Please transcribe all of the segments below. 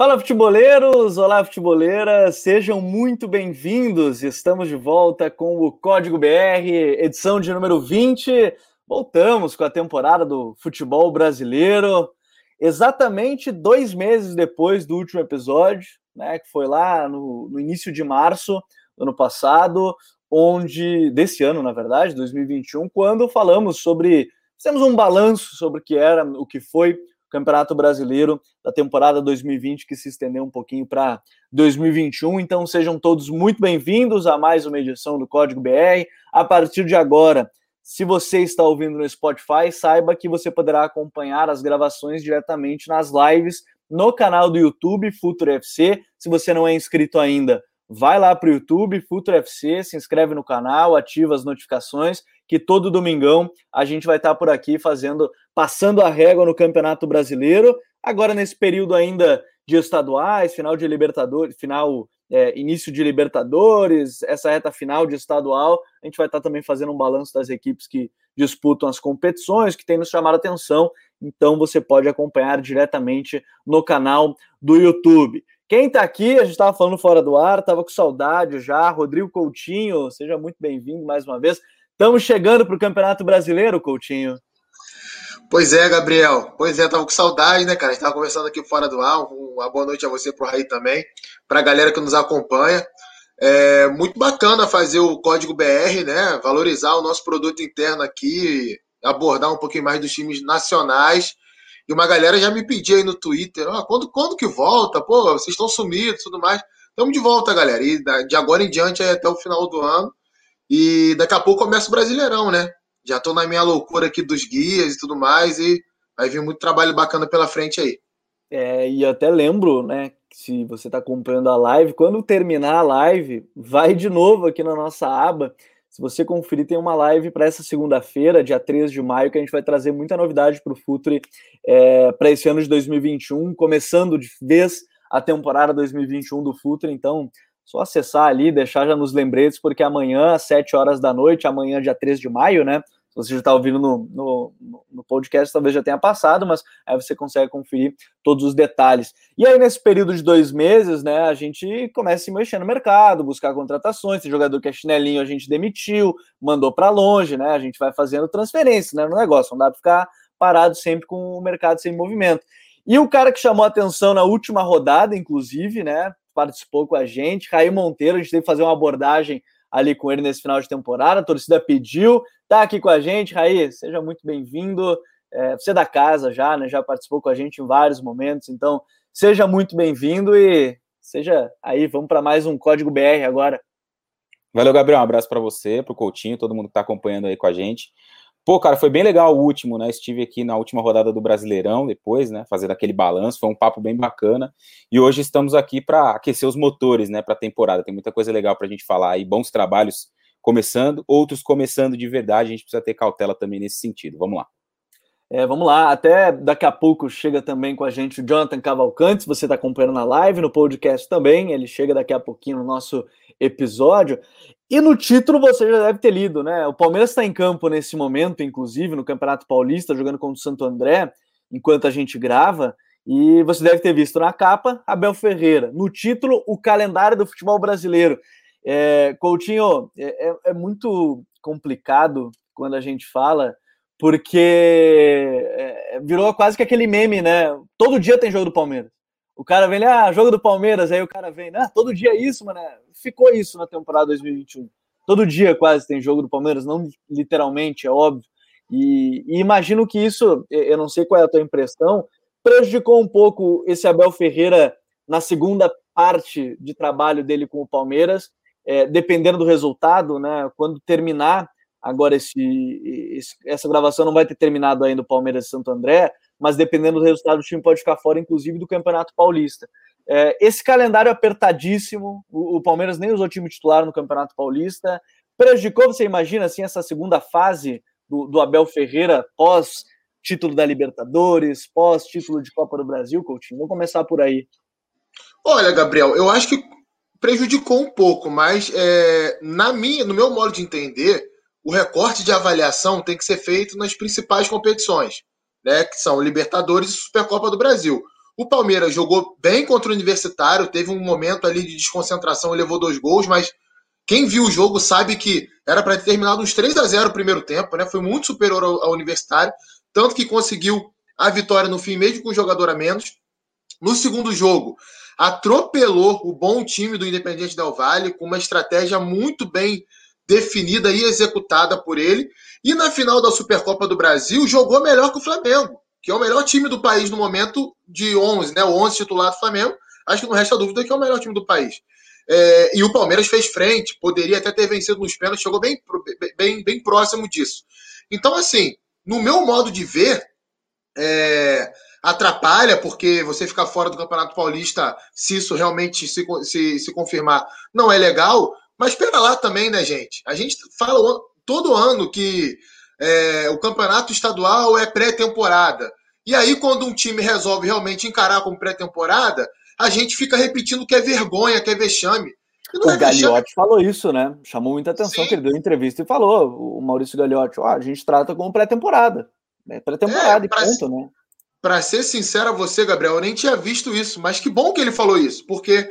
Fala futeboleiros, olá futeboleiras, sejam muito bem-vindos. Estamos de volta com o Código BR, edição de número 20. Voltamos com a temporada do futebol brasileiro, exatamente dois meses depois do último episódio, né, que foi lá no, no início de março do ano passado, onde desse ano, na verdade, 2021, quando falamos sobre, fizemos um balanço sobre o que era, o que foi Campeonato Brasileiro da temporada 2020, que se estendeu um pouquinho para 2021. Então sejam todos muito bem-vindos a mais uma edição do Código BR. A partir de agora, se você está ouvindo no Spotify, saiba que você poderá acompanhar as gravações diretamente nas lives no canal do YouTube Futuro FC. Se você não é inscrito ainda, vai lá para o YouTube Futuro FC, se inscreve no canal, ativa as notificações que todo domingão a gente vai estar por aqui fazendo, passando a régua no Campeonato Brasileiro. Agora nesse período ainda de estaduais, final de Libertadores, final é, início de Libertadores, essa reta final de estadual, a gente vai estar também fazendo um balanço das equipes que disputam as competições, que tem nos chamado a atenção. Então você pode acompanhar diretamente no canal do YouTube. Quem está aqui, a gente estava falando fora do ar, estava com saudade já. Rodrigo Coutinho, seja muito bem-vindo mais uma vez. Estamos chegando para o Campeonato Brasileiro, Coutinho. Pois é, Gabriel. Pois é, tava com saudade, né, cara? A gente tava conversando aqui fora do ar. Uma boa noite a você, pro Raí também, para a galera que nos acompanha. É muito bacana fazer o código BR, né? Valorizar o nosso produto interno aqui, abordar um pouquinho mais dos times nacionais. E uma galera já me pediu aí no Twitter: oh, quando, quando que volta? Pô, vocês estão sumidos tudo mais. Estamos de volta, galera. E de agora em diante, até o final do ano, e daqui a pouco começa o Brasileirão, né? Já estou na minha loucura aqui dos guias e tudo mais, e vai vir muito trabalho bacana pela frente aí. É, e até lembro, né, se você está acompanhando a live, quando terminar a live, vai de novo aqui na nossa aba. Se você conferir, tem uma live para essa segunda-feira, dia 13 de maio, que a gente vai trazer muita novidade para o Futre é, para esse ano de 2021, começando de vez a temporada 2021 do Futre. Então, só acessar ali, deixar já nos lembretes, porque amanhã, às 7 horas da noite, amanhã, dia 3 de maio, né? Se você já está ouvindo no, no, no, podcast, talvez já tenha passado, mas aí você consegue conferir todos os detalhes. E aí, nesse período de dois meses, né, a gente começa a se mexer no mercado, buscar contratações. Tem jogador que é chinelinho, a gente demitiu, mandou para longe, né? A gente vai fazendo transferência né, no negócio. Não dá para ficar parado sempre com o mercado sem movimento. E o cara que chamou atenção na última rodada, inclusive, né? Participou com a gente. Raí Monteiro, a gente teve que fazer uma abordagem ali com ele nesse final de temporada. A torcida pediu, tá aqui com a gente. Raí, seja muito bem-vindo. É, você é da casa já, né? Já participou com a gente em vários momentos, então seja muito bem-vindo e seja aí, vamos para mais um Código BR agora. Valeu, Gabriel. Um abraço para você, para o Coutinho, todo mundo que está acompanhando aí com a gente. Pô, cara, foi bem legal o último, né? Estive aqui na última rodada do Brasileirão, depois, né? Fazendo aquele balanço, foi um papo bem bacana. E hoje estamos aqui para aquecer os motores, né? Para a temporada. Tem muita coisa legal para a gente falar aí, bons trabalhos começando, outros começando de verdade. A gente precisa ter cautela também nesse sentido. Vamos lá. É, vamos lá, até daqui a pouco chega também com a gente o Jonathan Cavalcante, você está acompanhando na live, no podcast também, ele chega daqui a pouquinho no nosso episódio. E no título você já deve ter lido, né? O Palmeiras está em campo nesse momento, inclusive, no Campeonato Paulista, jogando contra o Santo André, enquanto a gente grava. E você deve ter visto na capa Abel Ferreira. No título, o calendário do futebol brasileiro. É, Coutinho, é, é, é muito complicado quando a gente fala, porque é, virou quase que aquele meme, né? Todo dia tem jogo do Palmeiras. O cara vem, ah, jogo do Palmeiras, aí o cara vem, ah, todo dia é isso, mano. Ficou isso na temporada 2021. Todo dia quase tem jogo do Palmeiras, não literalmente, é óbvio. E, e, imagino que isso, eu não sei qual é a tua impressão, prejudicou um pouco esse Abel Ferreira na segunda parte de trabalho dele com o Palmeiras, é, dependendo do resultado, né? Quando terminar agora esse, esse, essa gravação não vai ter terminado ainda o Palmeiras e Santo André, mas dependendo do resultado, o time pode ficar fora, inclusive, do Campeonato Paulista. É, esse calendário apertadíssimo, o, o, Palmeiras nem usou time titular no Campeonato Paulista, prejudicou, você imagina, assim, essa segunda fase do, do Abel Ferreira pós título da Libertadores, pós título de Copa do Brasil, Coutinho? Vamos começar por aí. Olha, Gabriel, eu acho que prejudicou um pouco, mas é, na minha, no meu modo de entender, o recorte de avaliação tem que ser feito nas principais competições né, que são Libertadores e Supercopa do Brasil. O Palmeiras jogou bem contra o Universitário, teve um momento ali de desconcentração e levou dois gols, mas quem viu o jogo sabe que era para ter terminado uns 3 a 0 o primeiro tempo, né? Foi muito superior ao, ao Universitário, tanto que conseguiu a vitória no fim, mesmo com um jogador a menos. No segundo jogo, atropelou o bom time do Independente Del Valle, com uma estratégia muito bem definida e executada por ele. E na final da Supercopa do Brasil, jogou melhor que o Flamengo que é o melhor time do país no momento de 11, né? O 11 titular do Flamengo. Acho que não resta dúvida que é o melhor time do país. É, e o Palmeiras fez frente, poderia até ter vencido nos pênaltis, chegou bem, bem, bem próximo disso. Então, assim, no meu modo de ver, é, atrapalha, porque você ficar fora do Campeonato Paulista, se isso realmente se, se, se confirmar, não é legal. Mas espera lá também, né, gente? A gente fala todo ano que é, o campeonato estadual é pré-temporada. E aí, quando um time resolve realmente encarar como pré-temporada, a gente fica repetindo que é vergonha, que é vexame. o é Gagliotti falou isso, né? Chamou muita atenção Sim. que ele deu entrevista e falou, o Maurício Gagliotti, oh, a gente trata como pré-temporada. É pré-temporada é, e ponto, né? Para ser sincero a você, Gabriel, eu nem tinha visto isso, mas que bom que ele falou isso, porque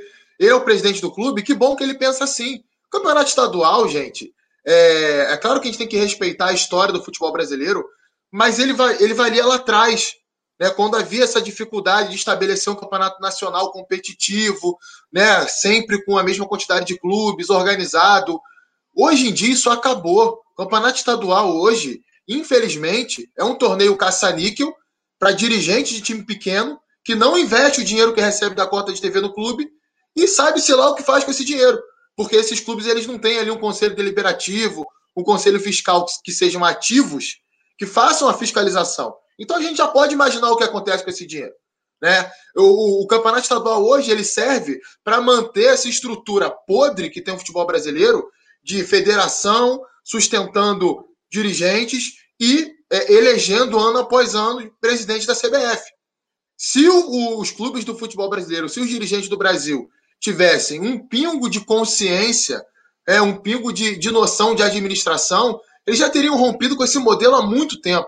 o presidente do clube, que bom que ele pensa assim. Campeonato estadual, gente, é, é, claro que a gente tem que respeitar a história do futebol brasileiro, mas ele, vai, ele valia lá atrás, né, quando havia essa dificuldade de estabelecer um campeonato nacional competitivo, né, sempre com a mesma quantidade de clubes, organizado. Hoje em dia isso acabou. Campeonato estadual hoje, infelizmente, é um torneio caça-níquel para dirigentes de time pequeno que não investe o dinheiro que recebe da cota de TV no clube e sabe-se lá o que faz com esse dinheiro porque esses clubes eles não têm ali um conselho deliberativo, um conselho fiscal que sejam ativos, que façam a fiscalização. Então a gente já pode imaginar o que acontece com esse dinheiro. Né? O, o campeonato estadual hoje ele serve para manter essa estrutura podre que tem o futebol brasileiro de federação sustentando dirigentes e é, elegendo ano após ano presidente da CBF. Se o, os clubes do futebol brasileiro, se os dirigentes do Brasil tivessem um pingo de consciência, é, um pingo de, de noção de administração, eles já teriam rompido com esse modelo há muito tempo.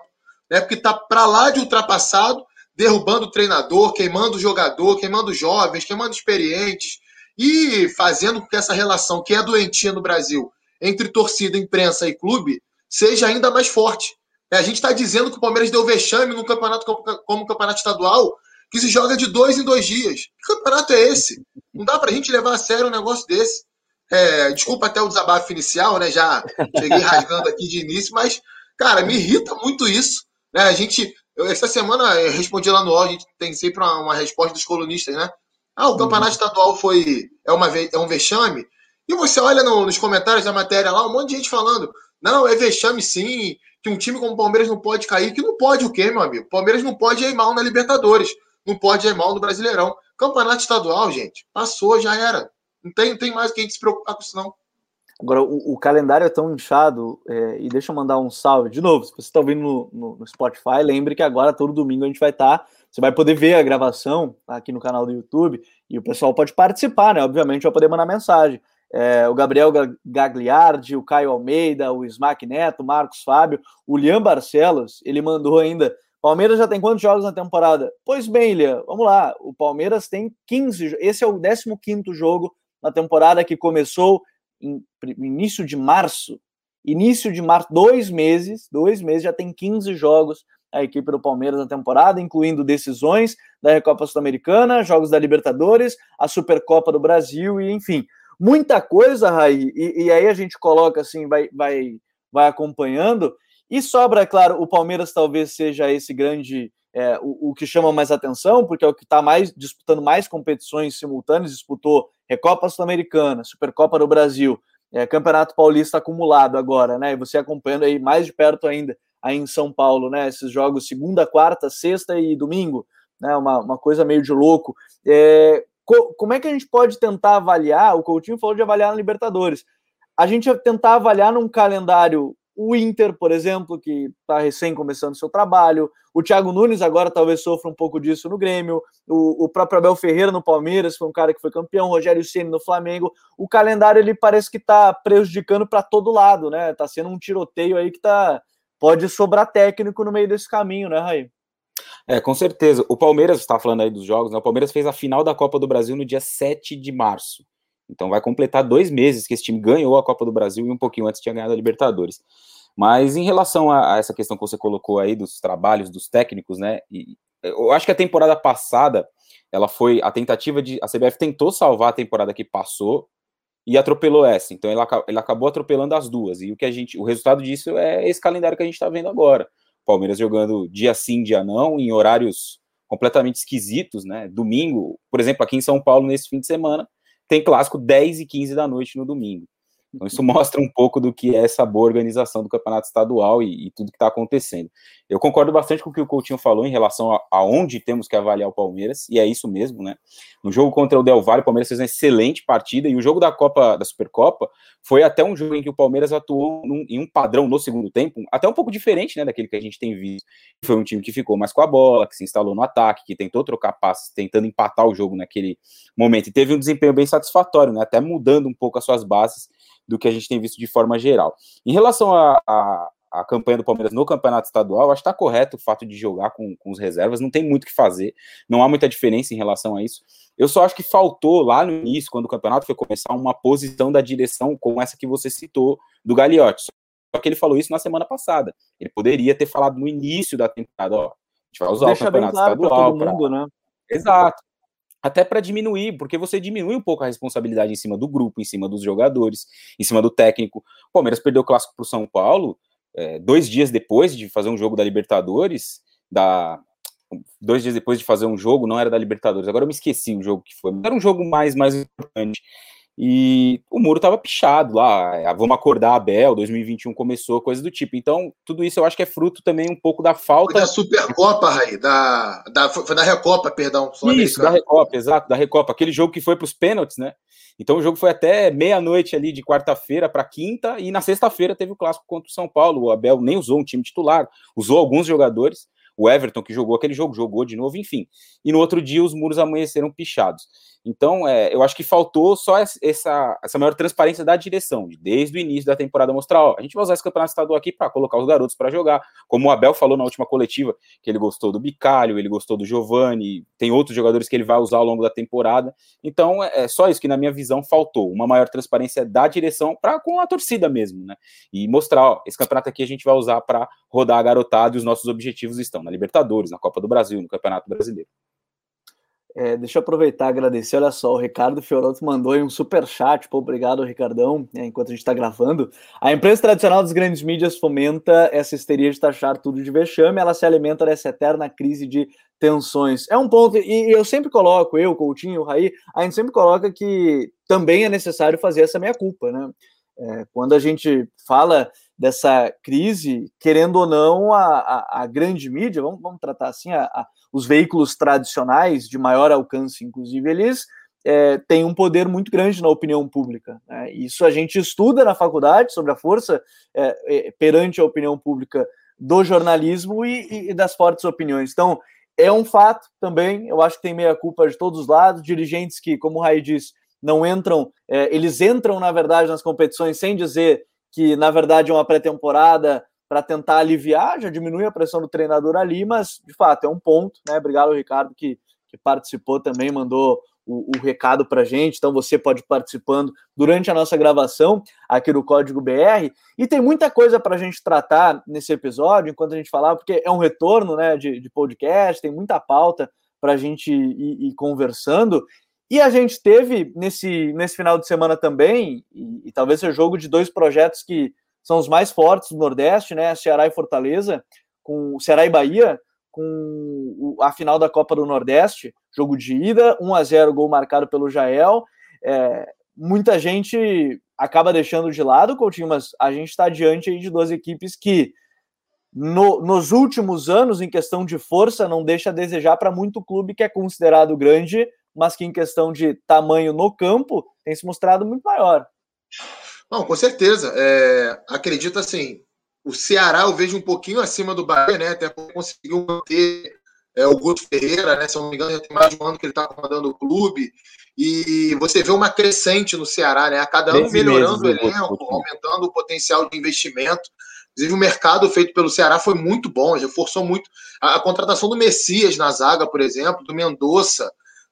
Né? Porque está para lá de ultrapassado, derrubando o treinador, queimando o jogador, queimando jovens, queimando experientes e fazendo com que essa relação que é doentia no Brasil entre torcida, imprensa e clube seja ainda mais forte. É, a gente está dizendo que o Palmeiras deu vexame no campeonato como, como campeonato estadual, que se joga de dois em dois dias. Que campeonato é esse? Não dá pra gente levar a sério um negócio desse. É, desculpa até o desabafo inicial, né? Já cheguei rasgando aqui de início, mas, cara, me irrita muito isso. Né? A gente, eu, essa semana eu respondi lá no UOL, a gente tem sempre uma, uma resposta dos colunistas, né? Ah, o campeonato estadual foi é, uma, é um vexame. E você olha no, nos comentários da matéria lá, um monte de gente falando: não, é vexame sim, que um time como o Palmeiras não pode cair. Que não pode o quê, meu amigo? O Palmeiras não pode ir mal na Libertadores não pode ir mal no Brasileirão. Campeonato estadual, gente, passou, já era. Não tem, não tem mais o que a gente se preocupar com isso, não. Agora, o, o calendário é tão inchado, é, e deixa eu mandar um salve. De novo, se você está ouvindo no, no, no, Spotify, lembre que agora, todo domingo, a gente vai estar. Tá, você vai poder ver a gravação aqui no canal do YouTube, e o pessoal pode participar, né? Obviamente, vai poder mandar mensagem. É, o Gabriel Gagliardi, o Caio Almeida, o Smack Neto, o Marcos Fábio, o Liam Barcelos, ele mandou ainda Palmeiras já tem quantos jogos na temporada? Pois bem, Lia, vamos lá. O Palmeiras tem 15. Esse é o 15 jogo na temporada que começou em início de março. Início de março, dois meses, dois meses, já tem 15 jogos a equipe do Palmeiras na temporada, incluindo decisões da Recopa Sul-Americana, jogos da Libertadores, a Supercopa do Brasil e enfim, muita coisa, Raí. E, e aí a gente coloca assim, vai, vai, vai acompanhando e sobra, claro, o Palmeiras talvez seja esse grande, é, o, o, que chama mais atenção, porque é o que está mais disputando mais competições simultâneas, disputou Recopa Sul-Americana, Supercopa do Brasil, é, Campeonato Paulista acumulado agora, né? E você acompanhando aí mais de perto ainda, aí em São Paulo, né? Esses jogos segunda, quarta, sexta e domingo, né? Uma, uma coisa meio de louco. É, co como é que a gente pode tentar avaliar? O Coutinho falou de avaliar na Libertadores. A gente tentar avaliar num calendário o Inter, por exemplo, que está recém começando seu trabalho, o Thiago Nunes agora talvez sofra um pouco disso no Grêmio, o, o próprio Abel Ferreira no Palmeiras, foi um cara que foi campeão, Rogério Ceni no Flamengo. O calendário ele parece que está prejudicando para todo lado, né? Está sendo um tiroteio aí que tá pode sobrar técnico no meio desse caminho, né, Raí? É, com certeza. O Palmeiras, está falando aí dos jogos, né? O Palmeiras fez a final da Copa do Brasil no dia 7 de março. Então vai completar dois meses que esse time ganhou a Copa do Brasil e um pouquinho antes tinha ganhado a Libertadores. Mas em relação a, a essa questão que você colocou aí dos trabalhos dos técnicos, né? E, eu acho que a temporada passada ela foi a tentativa de a CBF tentou salvar a temporada que passou e atropelou essa. Então ele, ele acabou atropelando as duas. E o que a gente, o resultado disso é esse calendário que a gente está vendo agora. Palmeiras jogando dia sim, dia não, em horários completamente esquisitos, né? Domingo, por exemplo, aqui em São Paulo nesse fim de semana, tem clássico 10 e 15 da noite no domingo. Então, isso mostra um pouco do que é essa boa organização do campeonato estadual e, e tudo que está acontecendo. Eu concordo bastante com o que o Coutinho falou em relação a, a, onde temos que avaliar o Palmeiras, e é isso mesmo, né? No jogo contra o Del Valle, o Palmeiras fez uma excelente partida, e o jogo da Copa, da Supercopa, foi até um jogo em que o Palmeiras atuou num, em um padrão no segundo tempo, até um pouco diferente, né, daquele que a gente tem visto. Foi um time que ficou mais com a bola, que se instalou no ataque, que tentou trocar passes, tentando empatar o jogo naquele momento, e teve um desempenho bem satisfatório, né? Até mudando um pouco as suas bases do que a gente tem visto de forma geral. Em relação a, a, a campanha do Palmeiras no campeonato estadual, acho que está correto o fato de jogar com, com os reservas, não tem muito o que fazer, não há muita diferença em relação a isso. Eu só acho que faltou lá no início, quando o campeonato foi começar, uma posição da direção como essa que você citou, do Gagliotti. Só que ele falou isso na semana passada. Ele poderia ter falado no início da temporada, ó, a gente vai usar Deixa o campeonato claro estadual. Para todo mundo, pra... né? Exato até para diminuir, porque você diminui um pouco a responsabilidade em cima do grupo, em cima dos jogadores, em cima do técnico. O Palmeiras perdeu o clássico para o São Paulo é, dois dias depois de fazer um jogo da Libertadores, da dois dias depois de fazer um jogo, não era da Libertadores, agora eu me esqueci o jogo que foi, era um jogo mais mais importante. E o muro estava pichado lá, é, vamos acordar Abel, 2021 começou, coisa do tipo. Então, tudo isso eu acho que é fruto também um pouco da falta. Foi da Supercopa, Raí, da, da, foi da Recopa, perdão. Isso, da Recopa, exato, da Recopa. Aquele jogo que foi para os pênaltis, né? Então o jogo foi até meia-noite ali de quarta-feira para quinta, e na sexta-feira teve o clássico contra o São Paulo. O Abel nem usou um time titular, usou alguns jogadores. O Everton, que jogou aquele jogo, jogou de novo, enfim. E no outro dia os muros amanheceram pichados. Então, é, eu acho que faltou só essa, essa maior transparência da direção, desde o início da temporada, mostrar: ó, a gente vai usar esse campeonato estadual aqui para colocar os garotos para jogar. Como o Abel falou na última coletiva, que ele gostou do Bicalho, ele gostou do Giovani, tem outros jogadores que ele vai usar ao longo da temporada. Então, é, é só isso que, na minha visão, faltou: uma maior transparência da direção para com a torcida mesmo, né? E mostrar: ó, esse campeonato aqui a gente vai usar para rodar a garotada e os nossos objetivos estão na Libertadores, na Copa do Brasil, no Campeonato Brasileiro. É, deixa eu aproveitar e agradecer. Olha só, o Ricardo Fiorotto mandou aí um super chat. Pô, obrigado, Ricardão, né, enquanto a gente está gravando. A empresa tradicional das grandes mídias fomenta essa histeria de taxar tudo de vexame. Ela se alimenta dessa eterna crise de tensões. É um ponto, e eu sempre coloco, eu, Coutinho, o Raí, a gente sempre coloca que também é necessário fazer essa meia-culpa, né? É, quando a gente fala dessa crise, querendo ou não, a, a, a grande mídia, vamos, vamos tratar assim, a, a, os veículos tradicionais de maior alcance, inclusive, eles é, têm um poder muito grande na opinião pública. Né? Isso a gente estuda na faculdade sobre a força é, é, perante a opinião pública do jornalismo e, e, das fortes opiniões. Então, é um fato também, eu acho que tem meia culpa de todos os lados, dirigentes que, como o Rai diz, não entram, é, eles entram, na verdade, nas competições sem dizer que na verdade é uma pré-temporada para tentar aliviar, já diminui a pressão do treinador ali, mas de fato é um ponto, né? Obrigado, Ricardo, que, que participou também, mandou o, o recado para gente. Então você pode ir participando durante a nossa gravação aqui do Código BR. E tem muita coisa para a gente tratar nesse episódio, enquanto a gente falar, porque é um retorno né, de, de podcast, tem muita pauta para a gente ir, ir conversando. E a gente teve nesse, nesse final de semana também, e, e, talvez seja jogo de dois projetos que são os mais fortes do Nordeste, né? Ceará e Fortaleza, com Ceará e Bahia, com a final da Copa do Nordeste, jogo de ida, 1 a 0 gol marcado pelo Jael. É, muita gente acaba deixando de lado, Coutinho, mas a gente está diante de duas equipes que no, nos últimos anos, em questão de força, não deixa a desejar para muito clube que é considerado grande mas que em questão de tamanho no campo tem se mostrado muito maior. Não, com certeza. É, acredito assim, o Ceará eu vejo um pouquinho acima do Bahia, né? Até conseguiu manter é, o Guto Ferreira, né? Se não me engano, já tem mais de um ano que ele está comandando o clube. E você vê uma crescente no Ceará, né? A cada ano melhorando o elenco, aumentando o potencial de investimento. Inclusive, o mercado feito pelo Ceará foi muito bom, reforçou muito a, a contratação do Messias na zaga, por exemplo, do Mendonça,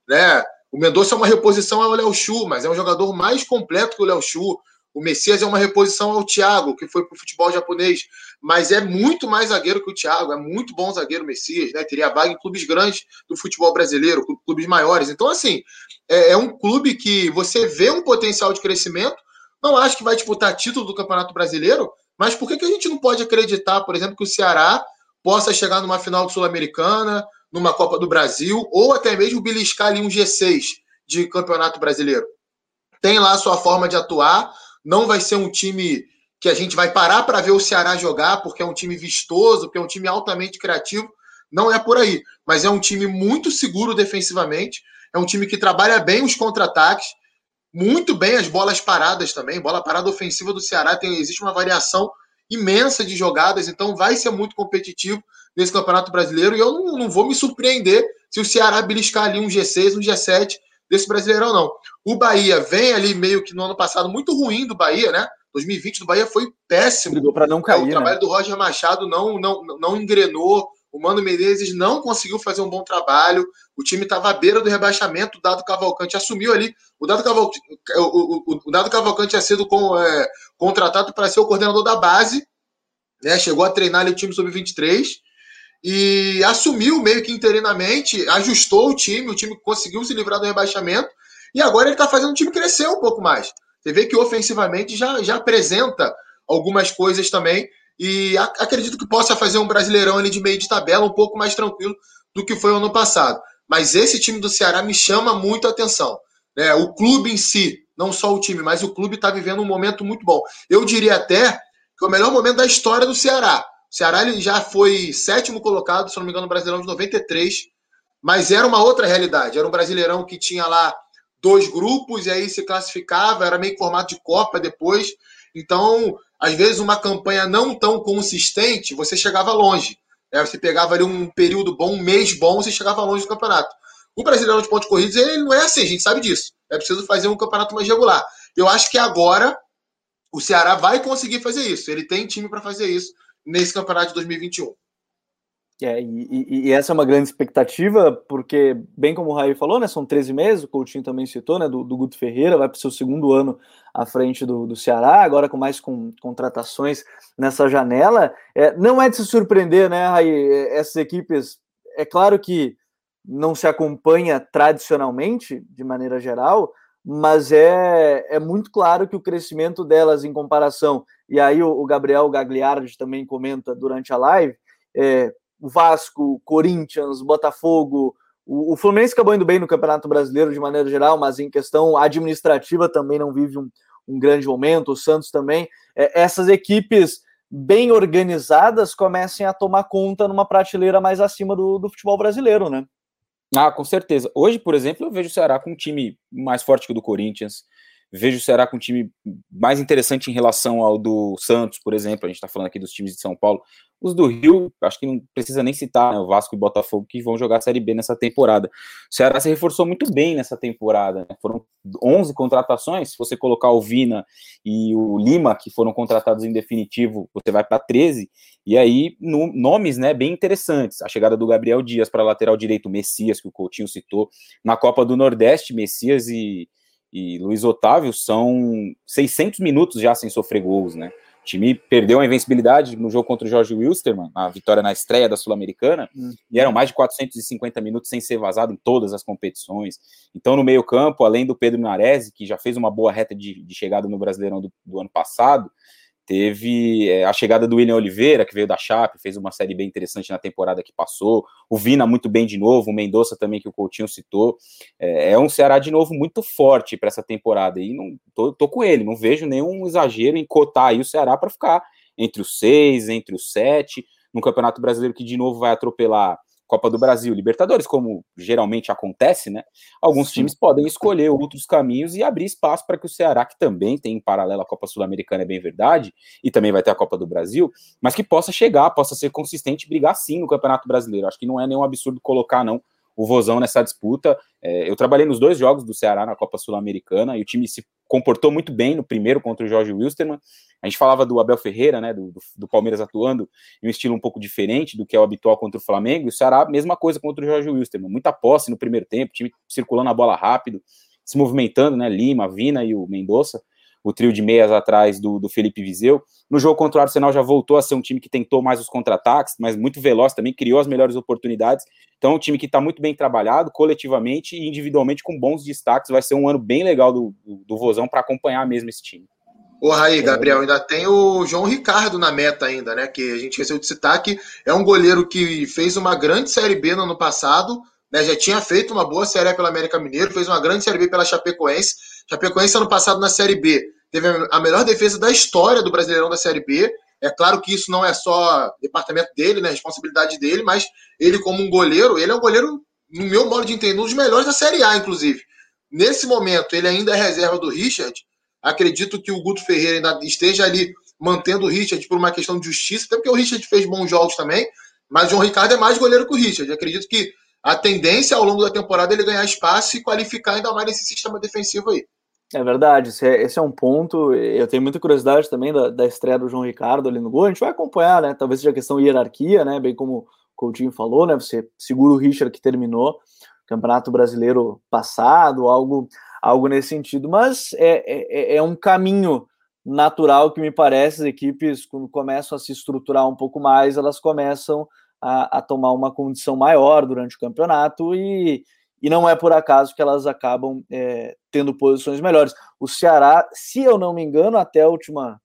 né? O Mendonça é uma reposição ao Léo Chu, mas é um jogador mais completo que o Léo Chu. O Messias é uma reposição ao Thiago, que foi para o futebol japonês, mas é muito mais zagueiro que o Thiago, é muito bom zagueiro o Messias, né? Teria vaga em clubes grandes do futebol brasileiro, clubes maiores. Então, assim, é, é um clube que você vê um potencial de crescimento. Não acho que vai disputar título do Campeonato Brasileiro, mas por que, que a gente não pode acreditar, por exemplo, que o Ceará possa chegar numa final Sul-Americana, numa Copa do Brasil, ou até mesmo beliscar ali um G6 de Campeonato Brasileiro? Tem lá a sua forma de atuar, não vai ser um time que a gente vai parar para ver o Ceará jogar, porque é um time vistoso, porque é um time altamente criativo. Não é por aí, mas é um time muito seguro defensivamente, é um time que trabalha bem os contra-ataques, muito bem as bolas paradas também. Bola parada ofensiva do Ceará tem existe uma variação imensa de jogadas, então vai ser muito competitivo nesse Campeonato Brasileiro. E eu não, não vou me surpreender se o Ceará beliscar ali um G6, um G7 desse Brasileirão, não. O Bahia vem ali meio que no ano passado muito ruim do Bahia, né? 2020 do Bahia foi péssimo. Brigou para não cair. É, o trabalho né? do Roger Machado não, não, não engrenou. O Mano Menezes não conseguiu fazer um bom trabalho. O time estava à beira do rebaixamento. O Dado Cavalcante assumiu ali. O Dado Cavalcante, o, o, o Dado Cavalcante tinha sido com, é, contratado para ser o coordenador da base. Né? Chegou a treinar ali o time sub-23 e assumiu meio que interinamente, ajustou o time. O time conseguiu se livrar do rebaixamento. E agora ele está fazendo o time crescer um pouco mais. Você vê que ofensivamente já, já apresenta algumas coisas também. E acredito que possa fazer um brasileirão ali de meio de tabela um pouco mais tranquilo do que foi ano passado. Mas esse time do Ceará me chama muito a atenção. Né? O clube em si, não só o time, mas o clube está vivendo um momento muito bom. Eu diria até que é o melhor momento da história do Ceará. O Ceará ele já foi sétimo colocado, se não me engano, no Brasileirão de 93, mas era uma outra realidade. Era um Brasileirão que tinha lá dois grupos e aí se classificava, era meio formato de Copa depois. Então, às vezes, uma campanha não tão consistente, você chegava longe. Né? Você pegava ali um período bom, um mês bom, você chegava longe do campeonato. O Brasileirão de pontos corridos, ele não é assim, a gente sabe disso. É preciso fazer um campeonato mais regular. Eu acho que agora o Ceará vai conseguir fazer isso. Ele tem time para fazer isso nesse campeonato de 2021. É, e, e, essa é uma grande expectativa, porque, bem como o Raí falou, né, são 13 meses, o Coutinho também citou, né, do, do Guto Ferreira, vai para o seu segundo ano à frente do, do Ceará, agora com mais com, contratações nessa janela. É, não é de se surpreender, né, Raí, é, essas equipes, é claro que não se acompanha tradicionalmente, de maneira geral, mas é, é muito claro que o crescimento delas em comparação, e aí o, o Gabriel Gagliardi também comenta durante a live, é, Vasco, Corinthians, Botafogo. O, o, Fluminense acabou indo bem no Campeonato Brasileiro de maneira geral, mas em questão administrativa também não vive um, um grande momento. O Santos também. É, essas equipes bem organizadas comecem a tomar conta numa prateleira mais acima do, do futebol brasileiro, né? Ah, com certeza. Hoje, por exemplo, eu vejo o Ceará com um time mais forte que o do Corinthians, Vejo o Ceará com um time mais interessante em relação ao do Santos, por exemplo. A gente está falando aqui dos times de São Paulo. Os do Rio, acho que não precisa nem citar, né? O Vasco e Botafogo que vão jogar a Série B nessa temporada. O Ceará se reforçou muito bem nessa temporada. Né? Foram 11 contratações. Se você colocar o Vina e o Lima, que foram contratados em definitivo, você vai para 13. E aí, no, nomes né, bem interessantes. A chegada do Gabriel Dias para lateral direito, Messias, que o Coutinho citou. Na Copa do Nordeste, Messias e e Luiz Otávio são 600 minutos já sem sofrer gols, né? O time perdeu a invencibilidade no jogo contra o Jorge Wilstermann, a vitória na estreia da Sul-Americana, hum. e eram mais de 450 minutos sem ser vazado em todas as competições. Então, no meio-campo, além do Pedro Nares, que já fez uma boa reta de, de chegada no Brasileirão do, do ano passado, Teve é, a chegada do William Oliveira, que veio da Chape, fez uma série bem interessante na temporada que passou. O Vina muito bem de novo, o Mendonça também, que o Coutinho citou. É, é um Ceará de novo muito forte para essa temporada. E não tô, tô, com ele, não vejo nenhum exagero em cotar aí o Ceará para ficar entre os seis, entre os sete, no Campeonato Brasileiro que de novo vai atropelar Copa do Brasil, Libertadores, como geralmente acontece, né? Alguns Sim. times podem escolher outros caminhos e abrir espaço para que o Ceará, que também tem em paralelo a Copa Sul-Americana, é bem verdade, e também vai ter a Copa do Brasil, mas que possa chegar, possa ser consistente e brigar sim no Campeonato Brasileiro. Acho que não é nenhum absurdo colocar, não, o Vozão nessa disputa. É, eu trabalhei nos dois jogos do Ceará na Copa Sul-Americana e o time se comportou muito bem no primeiro contra o Jorge Wilstermann. A gente falava do Abel Ferreira, né, do, do, Palmeiras atuando em um estilo um pouco diferente do que é o habitual contra o Flamengo, e o Ceará, mesma coisa contra o Jorge Wilstermann, muita posse no primeiro tempo, time circulando a bola rápido, se movimentando, né, Lima, Vina e o Mendonça, o trio de meias atrás do, do Felipe Viseu. No jogo contra o Arsenal já voltou a ser um time que tentou mais os contra-ataques, mas muito veloz também, criou as melhores oportunidades. Então, é um time que está muito bem trabalhado, coletivamente e individualmente, com bons destaques. Vai ser um ano bem legal do, do, do Vozão para acompanhar mesmo esse time. Ô, Raí, Gabriel, ainda tem o João Ricardo na meta ainda, né? Que a gente recebeu de citar que é um goleiro que fez uma grande Série B no ano passado, né? Já tinha feito uma boa Série A pela América Mineiro, fez uma grande Série B pela Chapecoense. Chapecoense ano passado na Série B teve a melhor defesa da história do Brasileirão da Série B. É claro que isso não é só departamento dele, né? Responsabilidade dele, mas ele como um goleiro, ele é um goleiro, no meu modo de entender, um dos melhores da Série A, inclusive. Nesse momento, ele ainda é reserva do Richard, Acredito que o Guto Ferreira ainda esteja ali mantendo o Richard por uma questão de justiça, até porque o Richard fez bons jogos também, mas o João Ricardo é mais goleiro que o Richard. Acredito que a tendência ao longo da temporada é ele ganhar espaço e qualificar ainda mais esse sistema defensivo aí. É verdade, esse é, esse é, um ponto. Eu tenho muita curiosidade também da, da, estreia do João Ricardo ali no gol. A gente vai acompanhar, né? Talvez seja questão de hierarquia, né? Bem como o Coutinho falou, né? Você segura o Richard que terminou o Campeonato Brasileiro passado, algo algo nesse sentido. Mas é, é, é um caminho natural que me parece as equipes, quando começam a se estruturar um pouco mais, elas começam a, a tomar uma condição maior durante o campeonato e, e não é por acaso que elas acabam é, tendo posições melhores. O Ceará, se eu não me engano, até a última,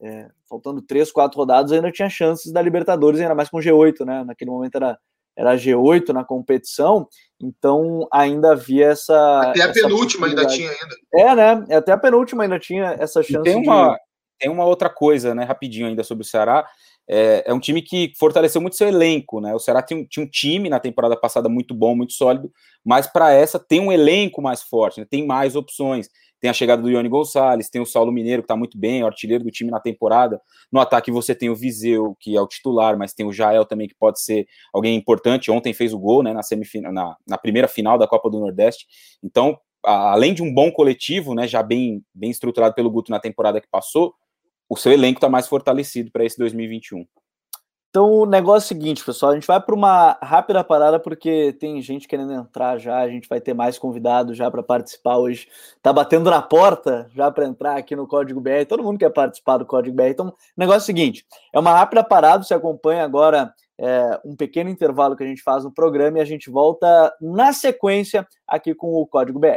é, faltando três, quatro rodadas, ainda tinha chances da Libertadores, ainda mais com G8, né? Naquele momento era era G8 na competição, então ainda havia essa. Até a penúltima ainda tinha ainda. É, né? Até a penúltima ainda tinha essa chance. E tem uma, de... tem uma outra coisa, né, rapidinho ainda sobre o Ceará. É, é, um time que fortaleceu muito seu elenco, né? O Ceará tinha, tinha um time na temporada passada muito bom, muito sólido, mas para essa tem um elenco mais forte, né? tem mais opções. Tem a chegada do Ione Gonçalves, tem o Saulo Mineiro, que está muito bem, o artilheiro do time na temporada. No ataque você tem o Viseu, que é o titular, mas tem o Jael também, que pode ser alguém importante. Ontem fez o gol né, na, semifinal, na, na primeira final da Copa do Nordeste. Então, além de um bom coletivo, né, já bem, bem estruturado pelo Guto na temporada que passou, o seu elenco está mais fortalecido para esse 2021. Então, o negócio é o seguinte, pessoal, a gente vai para uma rápida parada porque tem gente querendo entrar já, a gente vai ter mais convidados já para participar hoje. Tá batendo na porta já para entrar aqui no Código BR, todo mundo quer participar do Código BR. Então, o negócio é o seguinte, é uma rápida parada, você acompanha agora é, um pequeno intervalo que a gente faz no programa e a gente volta na sequência aqui com o Código BR.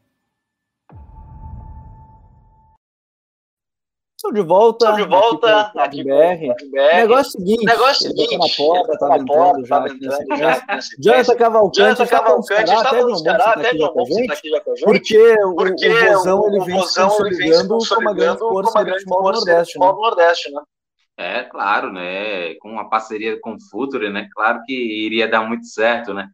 Estou de volta. Estou de volta aqui, aqui BR. BR. Negócio seguinte. Negócio seguinte. Na porta, estava entrando já. Jonathan Cavalcante. Jonathan Cavalcante estava nos caras, até de almoço está aqui já com a gente. Porque, porque o Rosão ele vem se consolidando como uma grande força do futebol do Nordeste. Né? Nordeste, né? É, claro, né? Com uma parceria com o Futuro, né? Claro que iria dar muito certo, né?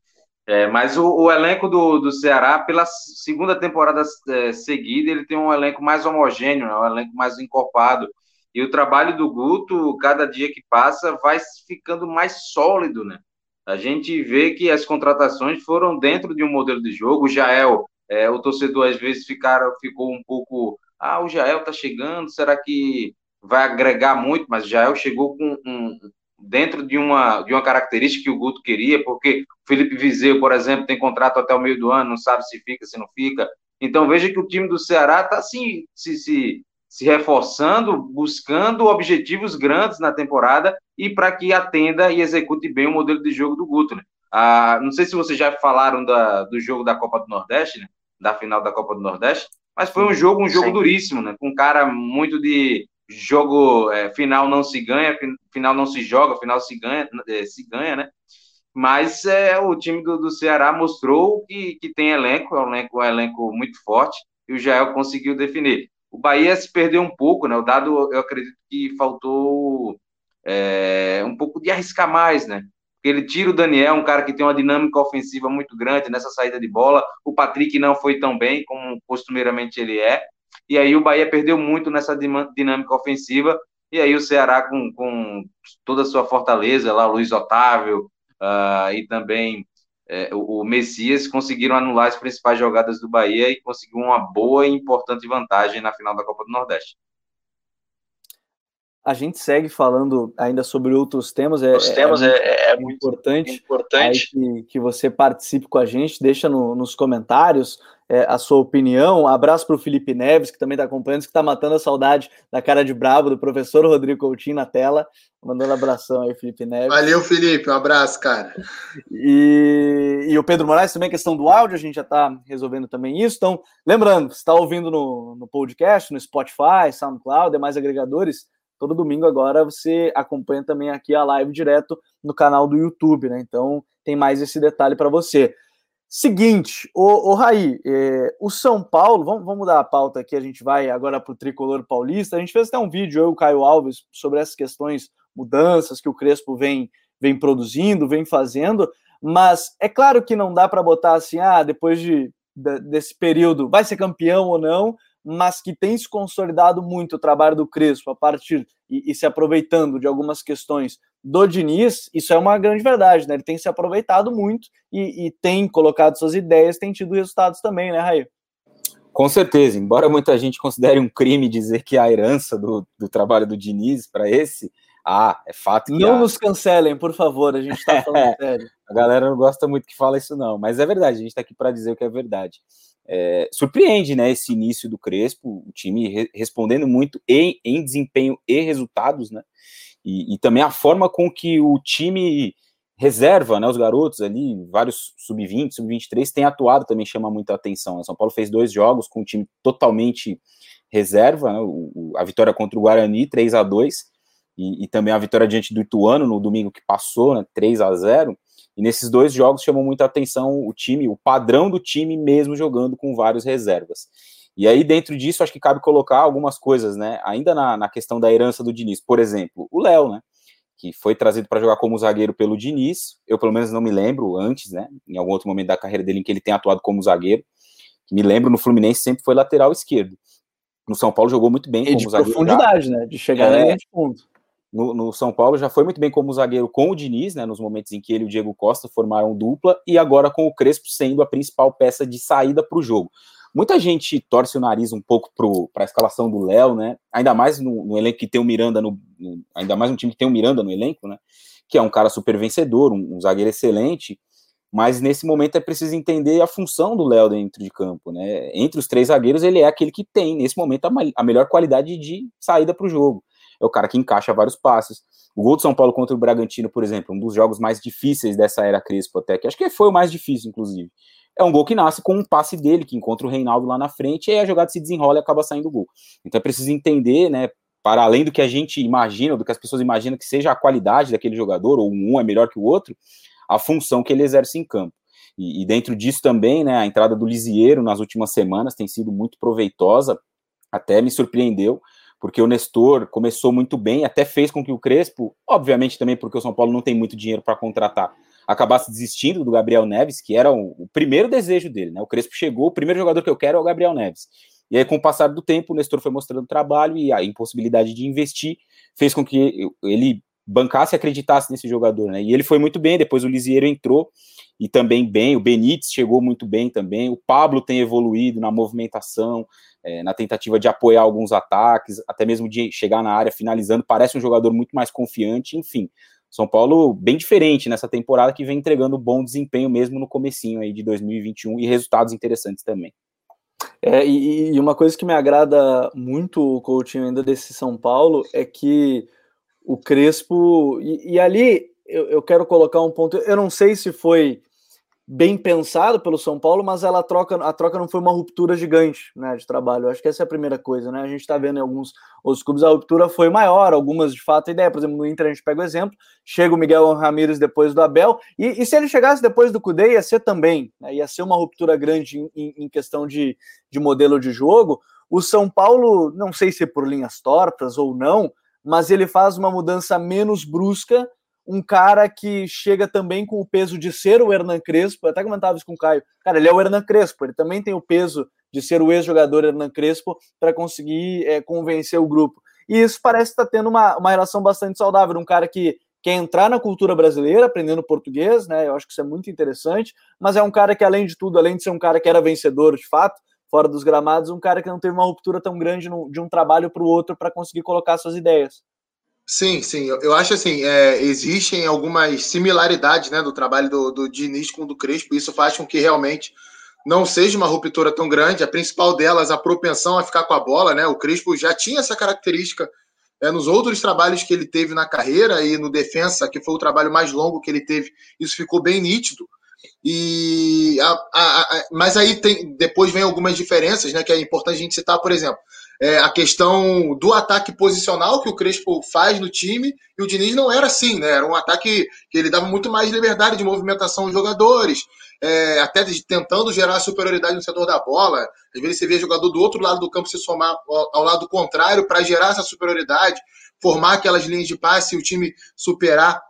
É, mas o, o, elenco do, do Ceará, pela segunda temporada é, seguida, ele tem um elenco mais homogêneo, né, um elenco mais encorpado. E o trabalho do Guto, cada dia que passa, vai ficando mais sólido, né? A gente vê que as contratações foram dentro de um modelo de jogo. O Jael, é, o torcedor às vezes ficaram, ficou um pouco. Ah, o Jael tá chegando, será que vai agregar muito? Mas o Jael chegou com um, dentro de uma, de uma característica que o Guto queria, porque o Felipe Vizeu, por exemplo, tem contrato até o meio do ano, não sabe se fica, se não fica. Então veja que o time do Ceará está assim, se, se se reforçando, buscando objetivos grandes na temporada e para que atenda e execute bem o modelo de jogo do Guto. Né? Ah, não sei se vocês já falaram da, do jogo da Copa do Nordeste, né? da final da Copa do Nordeste, mas foi um jogo, um jogo Sim. duríssimo, né? Com um cara muito de jogo é, final não se ganha, final não se joga, final se ganha, é, se ganha, né? Mas é, o time do, do Ceará mostrou que, que tem elenco, é um elenco, um elenco muito forte, e o Jael conseguiu definir. O Bahia se perdeu um pouco, né? O dado, eu acredito que faltou é, um pouco de arriscar mais, né? Porque ele tira o Daniel, um cara que tem uma dinâmica ofensiva muito grande nessa saída de bola. O Patrick não foi tão bem como costumeiramente ele é. E aí o Bahia perdeu muito nessa dinâmica ofensiva. E aí o Ceará, com, com toda a sua fortaleza lá, o Luiz Otávio uh, e também é, o, o, Messias, conseguiram anular as principais jogadas do Bahia e conseguiu uma boa e importante vantagem na final da Copa do Nordeste. A gente segue falando ainda sobre outros temas. É, Os temas é, é, é muito importante, importante. Que, que, você participe com a gente, deixa no, nos comentários é, a sua opinião. Abraço para o Felipe Neves, que também está acompanhando, que está matando a saudade da cara de brabo do professor Rodrigo Coutinho na tela. Mandando abração aí, Felipe Neves. Valeu, Felipe. Um abraço, cara. E, e o Pedro Moraes também, questão do áudio, a gente já está resolvendo também isso. Então, lembrando, você está ouvindo no, no podcast, no Spotify, SoundCloud, demais agregadores. Todo domingo agora você acompanha também aqui a live direto no canal do YouTube, né? Então tem mais esse detalhe para você. Seguinte, o, o Raí, é, o São Paulo, vamos, vamos mudar a pauta aqui, a gente vai agora para o tricolor paulista. A gente fez até um vídeo, eu e o Caio Alves, sobre essas questões, mudanças que o Crespo vem, vem produzindo, vem fazendo, mas é claro que não dá para botar assim, ah, depois de, de, desse período, vai ser campeão ou não, mas que tem se consolidado muito o trabalho do Crespo a partir e, e, se aproveitando de algumas questões do Diniz, isso é uma grande verdade, né? Ele tem se aproveitado muito e, e tem colocado suas ideias, tem tido resultados também, né, Raí? Com certeza, embora muita gente considere um crime dizer que a herança do, do trabalho do Diniz para esse, ah, é fato que. Não há. nos cancelem, por favor, a gente está falando sério. A galera não gosta muito que fala isso, não, mas é verdade, a gente está aqui para dizer o que é verdade é, surpreende, né, esse início do Crespo, o time re respondendo muito em, em, desempenho e resultados, né, e, e, também a forma com que o time reserva, né, os garotos ali, vários sub-20, sub-23, tem atuado também chama muita atenção. Né? São Paulo fez dois jogos com o time totalmente reserva, né, o, a vitória contra o Guarani, 3 a 2 e, e, também a vitória diante do Ituano no domingo que passou, né, 3 a 0 e nesses dois jogos chamou muita atenção o time, o padrão do time mesmo jogando com vários reservas. E aí, dentro disso, acho que cabe colocar algumas coisas, né? Ainda na, na questão da herança do Diniz. Por exemplo, o Léo, né? Que foi trazido para jogar como zagueiro pelo Diniz. Eu, pelo menos, não me lembro antes, né? Em algum outro momento da carreira dele em que ele tem atuado como zagueiro. Me lembro, no Fluminense sempre foi lateral esquerdo. No São Paulo jogou muito bem e como de zagueiro. profundidade, já. né? De chegar é, na fundo no, no, São Paulo já foi muito bem como zagueiro com o Diniz, né, nos momentos em que ele e o Diego Costa formaram dupla, e agora com o Crespo sendo a principal peça de saída para o jogo. Muita gente torce o nariz um pouco para a escalação do Léo, né? Ainda mais no, no, elenco que tem o Miranda no, no, ainda mais um time que tem o Miranda no elenco, né? Que é um cara super vencedor, um, um zagueiro excelente. Mas nesse momento é preciso entender a função do Léo dentro de campo, né? Entre os três zagueiros, ele é aquele que tem, nesse momento, a, a melhor qualidade de saída para o jogo é o cara que encaixa vários passes. O gol de São Paulo contra o Bragantino, por exemplo, um dos jogos mais difíceis dessa era Crespo até, que acho que foi o mais difícil, inclusive. É um gol que nasce com um passe dele, que encontra o Reinaldo lá na frente, e aí a jogada se desenrola e acaba saindo o gol. Então é preciso entender, né, para além do que a gente imagina, do que as pessoas imaginam que seja a qualidade daquele jogador, ou um é melhor que o outro, a função que ele exerce em campo. E, e dentro disso também, né, a entrada do Lisieiro nas últimas semanas tem sido muito proveitosa, até me surpreendeu, porque o Nestor começou muito bem, até fez com que o Crespo, obviamente também porque o São Paulo não tem muito dinheiro para contratar, acabasse desistindo do Gabriel Neves, que era o, o, primeiro desejo dele, né? O Crespo chegou, o primeiro jogador que eu quero é o Gabriel Neves. E aí, com o passar do tempo, o Nestor foi mostrando trabalho e a impossibilidade de investir fez com que ele bancasse e acreditasse nesse jogador, né? E ele foi muito bem, depois o Lisieiro entrou e também bem, o Benítez chegou muito bem também, o Pablo tem evoluído na movimentação, é, na tentativa de apoiar alguns ataques, até mesmo de chegar na área finalizando, parece um jogador muito mais confiante, enfim. São Paulo bem diferente nessa temporada que vem entregando bom desempenho mesmo no comecinho aí de 2021 e resultados interessantes também. É, e, e, uma coisa que me agrada muito o coaching ainda desse São Paulo é que o Crespo. E, e ali eu, eu, quero colocar um ponto. Eu não sei se foi bem pensado pelo São Paulo, mas ela troca, a troca não foi uma ruptura gigante né, de trabalho. Eu acho que essa é a primeira coisa, né? A gente está vendo em alguns outros clubes a ruptura foi maior, algumas de fato a ideia. Por exemplo, no Inter a gente pega o exemplo, chega o Miguel Ramírez depois do Abel, e, e se ele chegasse depois do Cudê, ia ser também, né, ia ser uma ruptura grande em, em, em questão de, de modelo de jogo. O São Paulo, não sei se por linhas tortas ou não, mas ele faz uma mudança menos brusca um cara que chega também com o peso de ser o Hernan Crespo, eu até comentava isso com o Caio, cara, ele é o Hernan Crespo, ele também tem o peso de ser o ex-jogador Hernan Crespo para conseguir é, convencer o grupo. E isso parece estar tá tendo uma, uma relação bastante saudável, um cara que quer entrar na cultura brasileira, aprendendo português, né? Eu acho que isso é muito interessante, mas é um cara que, além de tudo, além de ser um cara que era vencedor de fato, fora dos gramados, um cara que não teve uma ruptura tão grande no, de um trabalho para o outro para conseguir colocar suas ideias. Sim, sim. Eu, acho assim, é, existem algumas similaridades né, do trabalho do, do Diniz com o do Crespo, e isso faz com que realmente não seja uma ruptura tão grande. A principal delas, a propensão a ficar com a bola, né? O Crespo já tinha essa característica é, nos outros trabalhos que ele teve na carreira e no defensa, que foi o trabalho mais longo que ele teve, isso ficou bem nítido. E a, a, a, mas aí tem depois vem algumas diferenças, né? Que é importante a gente citar, por exemplo é, a questão do ataque posicional que o Crespo faz no time, e o Diniz não era assim, né? Era um ataque que ele dava muito mais liberdade de movimentação aos jogadores, é, até de, tentando gerar superioridade no setor da bola. Às vezes você vê jogador do outro lado do campo se somar ao, ao lado contrário para gerar essa superioridade, formar aquelas linhas de passe e o time superar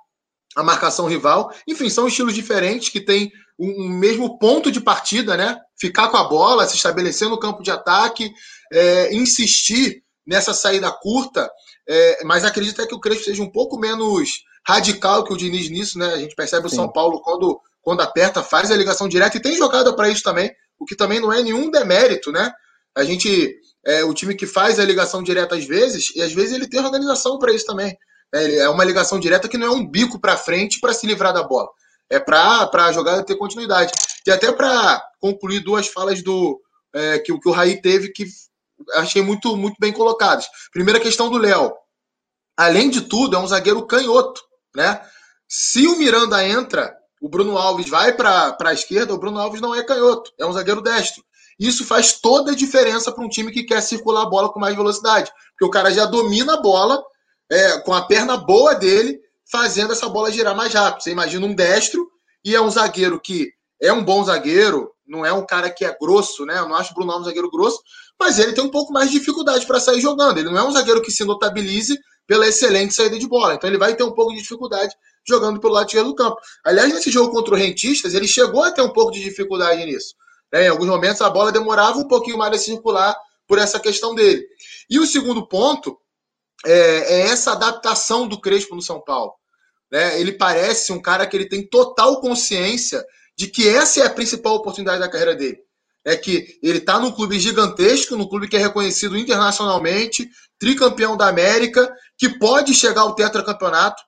a marcação rival. Enfim, são estilos diferentes que têm um, um mesmo ponto de partida, né? Ficar com a bola, se estabelecer no campo de ataque, é, insistir nessa saída curta, é, mas acredito que o Crespo seja um pouco menos radical que o Diniz nisso, né? A gente percebe Sim. o São Paulo quando, quando aperta, faz a ligação direta e tem jogada para isso também, o que também não é nenhum demérito, né? A gente é o time que faz a ligação direta às vezes, e às vezes ele tem organização para isso também. É, é uma ligação direta que não é um bico para frente para se livrar da bola. É para a jogada ter continuidade. E até para concluir duas falas do é, que, que o Raí teve que achei muito, muito bem colocadas. Primeira questão do Léo. Além de tudo, é um zagueiro canhoto, né? Se o Miranda entra, o Bruno Alves vai para a esquerda, o Bruno Alves não é canhoto, é um zagueiro destro. Isso faz toda a diferença para um time que quer circular a bola com mais velocidade, porque o cara já domina a bola é, com a perna boa dele, fazendo essa bola girar mais rápido. Você imagina um destro e é um zagueiro que é um bom zagueiro, não é um cara que é grosso, né? Eu não acho o Bruno Alves um zagueiro grosso, mas ele tem um pouco mais de dificuldade para sair jogando. Ele não é um zagueiro que se notabilize pela excelente saída de bola. Então ele vai ter um pouco de dificuldade jogando pelo lado esquerdo do campo. Aliás, nesse jogo contra o Rentistas, ele chegou a ter um pouco de dificuldade nisso. Né? Em alguns momentos a bola demorava um pouquinho mais a circular por essa questão dele. E o segundo ponto é, é essa adaptação do Crespo no São Paulo. Né? Ele parece um cara que ele tem total consciência de que essa é a principal oportunidade da carreira dele é que ele está num clube gigantesco, num clube que é reconhecido internacionalmente, tricampeão da América, que pode chegar ao tetracampeonato.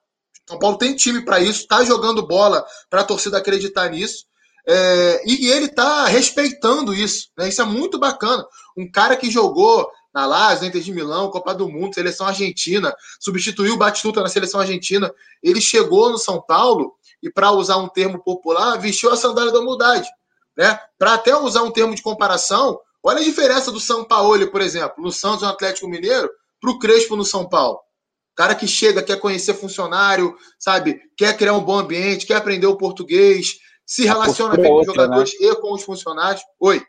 São Paulo tem time para isso, está jogando bola para a torcida acreditar nisso. É, e, ele está respeitando isso. Né? Isso é muito bacana. Um cara que jogou na Lazio, Inter de Milão, Copa do Mundo, seleção argentina, substituiu o Batistuta na seleção argentina. Ele chegou no São Paulo e, para usar um termo popular, vestiu a sandália da humildade. Né? Para até usar um termo de comparação, olha a diferença do São Paulo, por exemplo, no Santos no Atlético Mineiro, para o Crespo no São Paulo. Cara que chega, quer conhecer funcionário, sabe? Quer criar um bom ambiente, quer aprender o português, se relaciona bem com os né? jogadores né? e com os funcionários. Oi.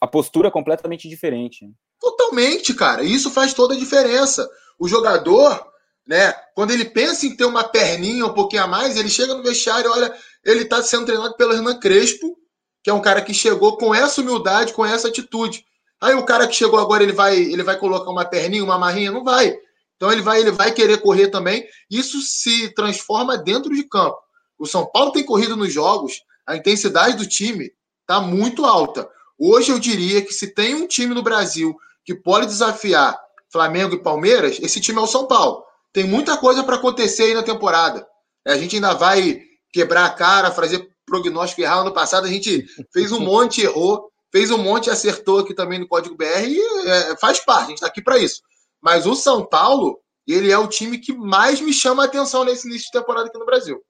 A postura é completamente diferente. Totalmente, cara. Isso faz toda a diferença. O jogador, né, quando ele pensa em ter uma perninha um pouquinho a mais, ele chega no vestiário, olha, ele está sendo treinado pelo Hernan Crespo, que é um cara que chegou com essa humildade, com essa atitude. Aí o cara que chegou agora, ele vai, ele vai colocar uma perninha, uma marrinha? Não vai. Então ele vai, ele vai querer correr também. Isso se transforma dentro de campo. O São Paulo tem corrido nos jogos, a intensidade do time está muito alta. Hoje eu diria que se tem um time no Brasil que pode desafiar Flamengo e Palmeiras, esse time é o São Paulo. Tem muita coisa para acontecer aí na temporada. A gente ainda vai quebrar a cara, fazer prognóstico errado. Ano passado a gente fez um monte, errou. fez um monte, acertou aqui também no Código BR e é, faz parte, a gente está aqui para isso. Mas o São Paulo, ele é o time que mais me chama a atenção nesse início de temporada aqui no Brasil.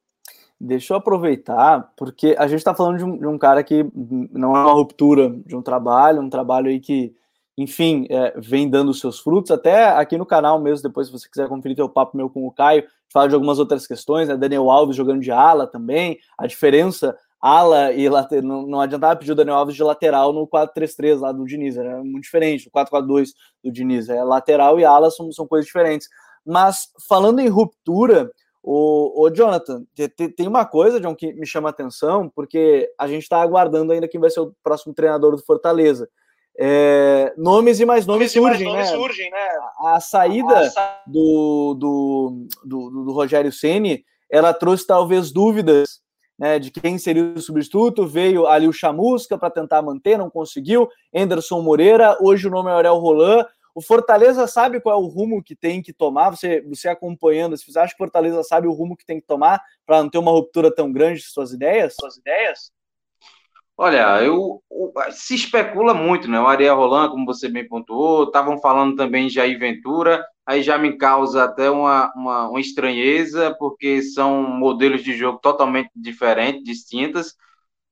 Deixa eu aproveitar, porque a gente está falando de um, de um, cara que não é uma ruptura de um trabalho, um trabalho aí que, enfim, é, vem dando seus frutos. Até aqui no canal mesmo, depois, se você quiser conferir o papo meu com o Caio, fala de algumas outras questões, né? Daniel Alves jogando de ala também, a diferença ala e lateral, não, não adiantava pedir o Daniel Alves de lateral no 4-3-3 lá do Diniz, era muito diferente, o 4-4-2 do Diniz, é lateral e ala são, são coisas diferentes. Mas falando em ruptura, o, o Jonathan, tem uma coisa, John, que me chama a atenção, porque a gente está aguardando ainda quem vai ser o próximo treinador do Fortaleza. É, nomes e mais nomes, nomes surgem, mais né? Nomes surgem, né? A, a saída do, do, do, do Rogério Ceni, ela trouxe talvez dúvidas né, de quem seria o substituto. Veio ali o Chamusca para tentar manter, não conseguiu. Anderson Moreira, hoje o nome é Aurel Roland. O Fortaleza sabe qual é o rumo que tem que tomar? Você, você acompanhando, você acha que o Fortaleza sabe o rumo que tem que tomar para não ter uma ruptura tão grande de suas ideias? Suas ideias? Olha, eu, se especula muito, né? O Ariel Roland, como você bem pontuou, estavam falando também de Jair Ventura, aí já me causa até uma, uma, uma, estranheza, porque são modelos de jogo totalmente diferentes, distintas.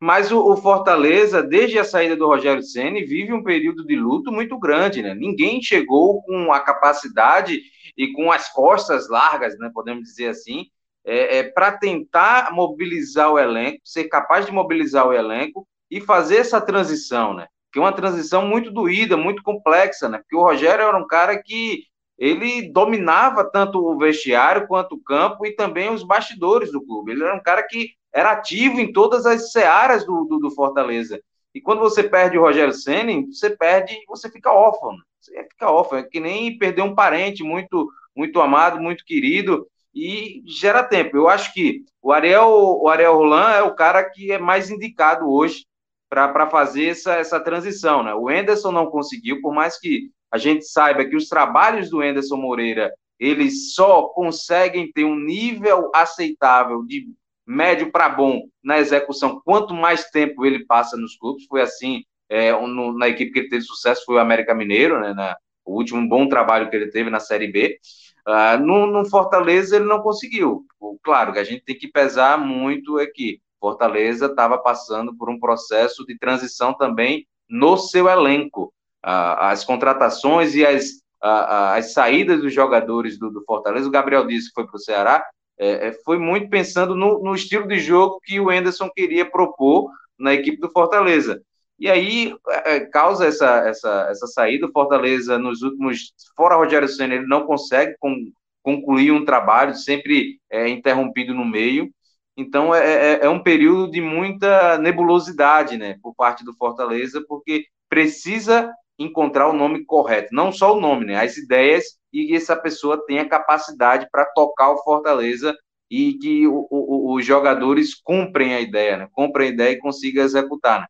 Mas o, o Fortaleza, desde a saída do Rogério Ceni, vive um período de luto muito grande, né? Ninguém chegou com a capacidade e com as costas largas, né? Podemos dizer assim, é, é para tentar mobilizar o elenco, ser capaz de mobilizar o elenco e fazer essa transição, né? Que é uma transição muito doída, muito complexa, né? Porque o Rogério era um cara que ele dominava tanto o vestiário quanto o campo e também os bastidores do clube. Ele era um cara que era ativo em todas as searas do, do, do Fortaleza. E quando você perde o Rogério Senna, você perde, você fica órfão. Né? Você fica órfão, é que nem perder um parente muito, muito amado, muito querido e gera tempo. Eu acho que o Ariel, o Ariel Roland é o cara que é mais indicado hoje para fazer essa, essa transição. Né? O Enderson não conseguiu, por mais que a gente saiba que os trabalhos do Enderson Moreira eles só conseguem ter um nível aceitável de médio para bom na execução, quanto mais tempo ele passa nos clubes. Foi assim é, no, na equipe que ele teve sucesso, foi o América Mineiro, né, na, o último bom trabalho que ele teve na Série B. Uh, no, no, Fortaleza ele não conseguiu. Claro que a gente tem que pesar muito aqui. Fortaleza estava passando por um processo de transição também no seu elenco. as contratações e as, as saídas dos jogadores do, do, Fortaleza, o Gabriel disse que foi para o Ceará, é, é, foi muito pensando no, no, estilo de jogo que o Enderson queria propor na equipe do Fortaleza. E aí é, é causa essa, essa, essa saída. O Fortaleza, nos últimos, fora Rogério Senna, ele não consegue com, concluir um trabalho, sempre é interrompido no meio. Então é, é, é, um período de muita nebulosidade, né, por parte do Fortaleza, porque precisa encontrar o nome correto, não só o nome, né, as ideias e que essa pessoa tenha capacidade para tocar o Fortaleza e que o, o, os jogadores cumprem a ideia, né, cumprem a ideia e consigam executar. Né.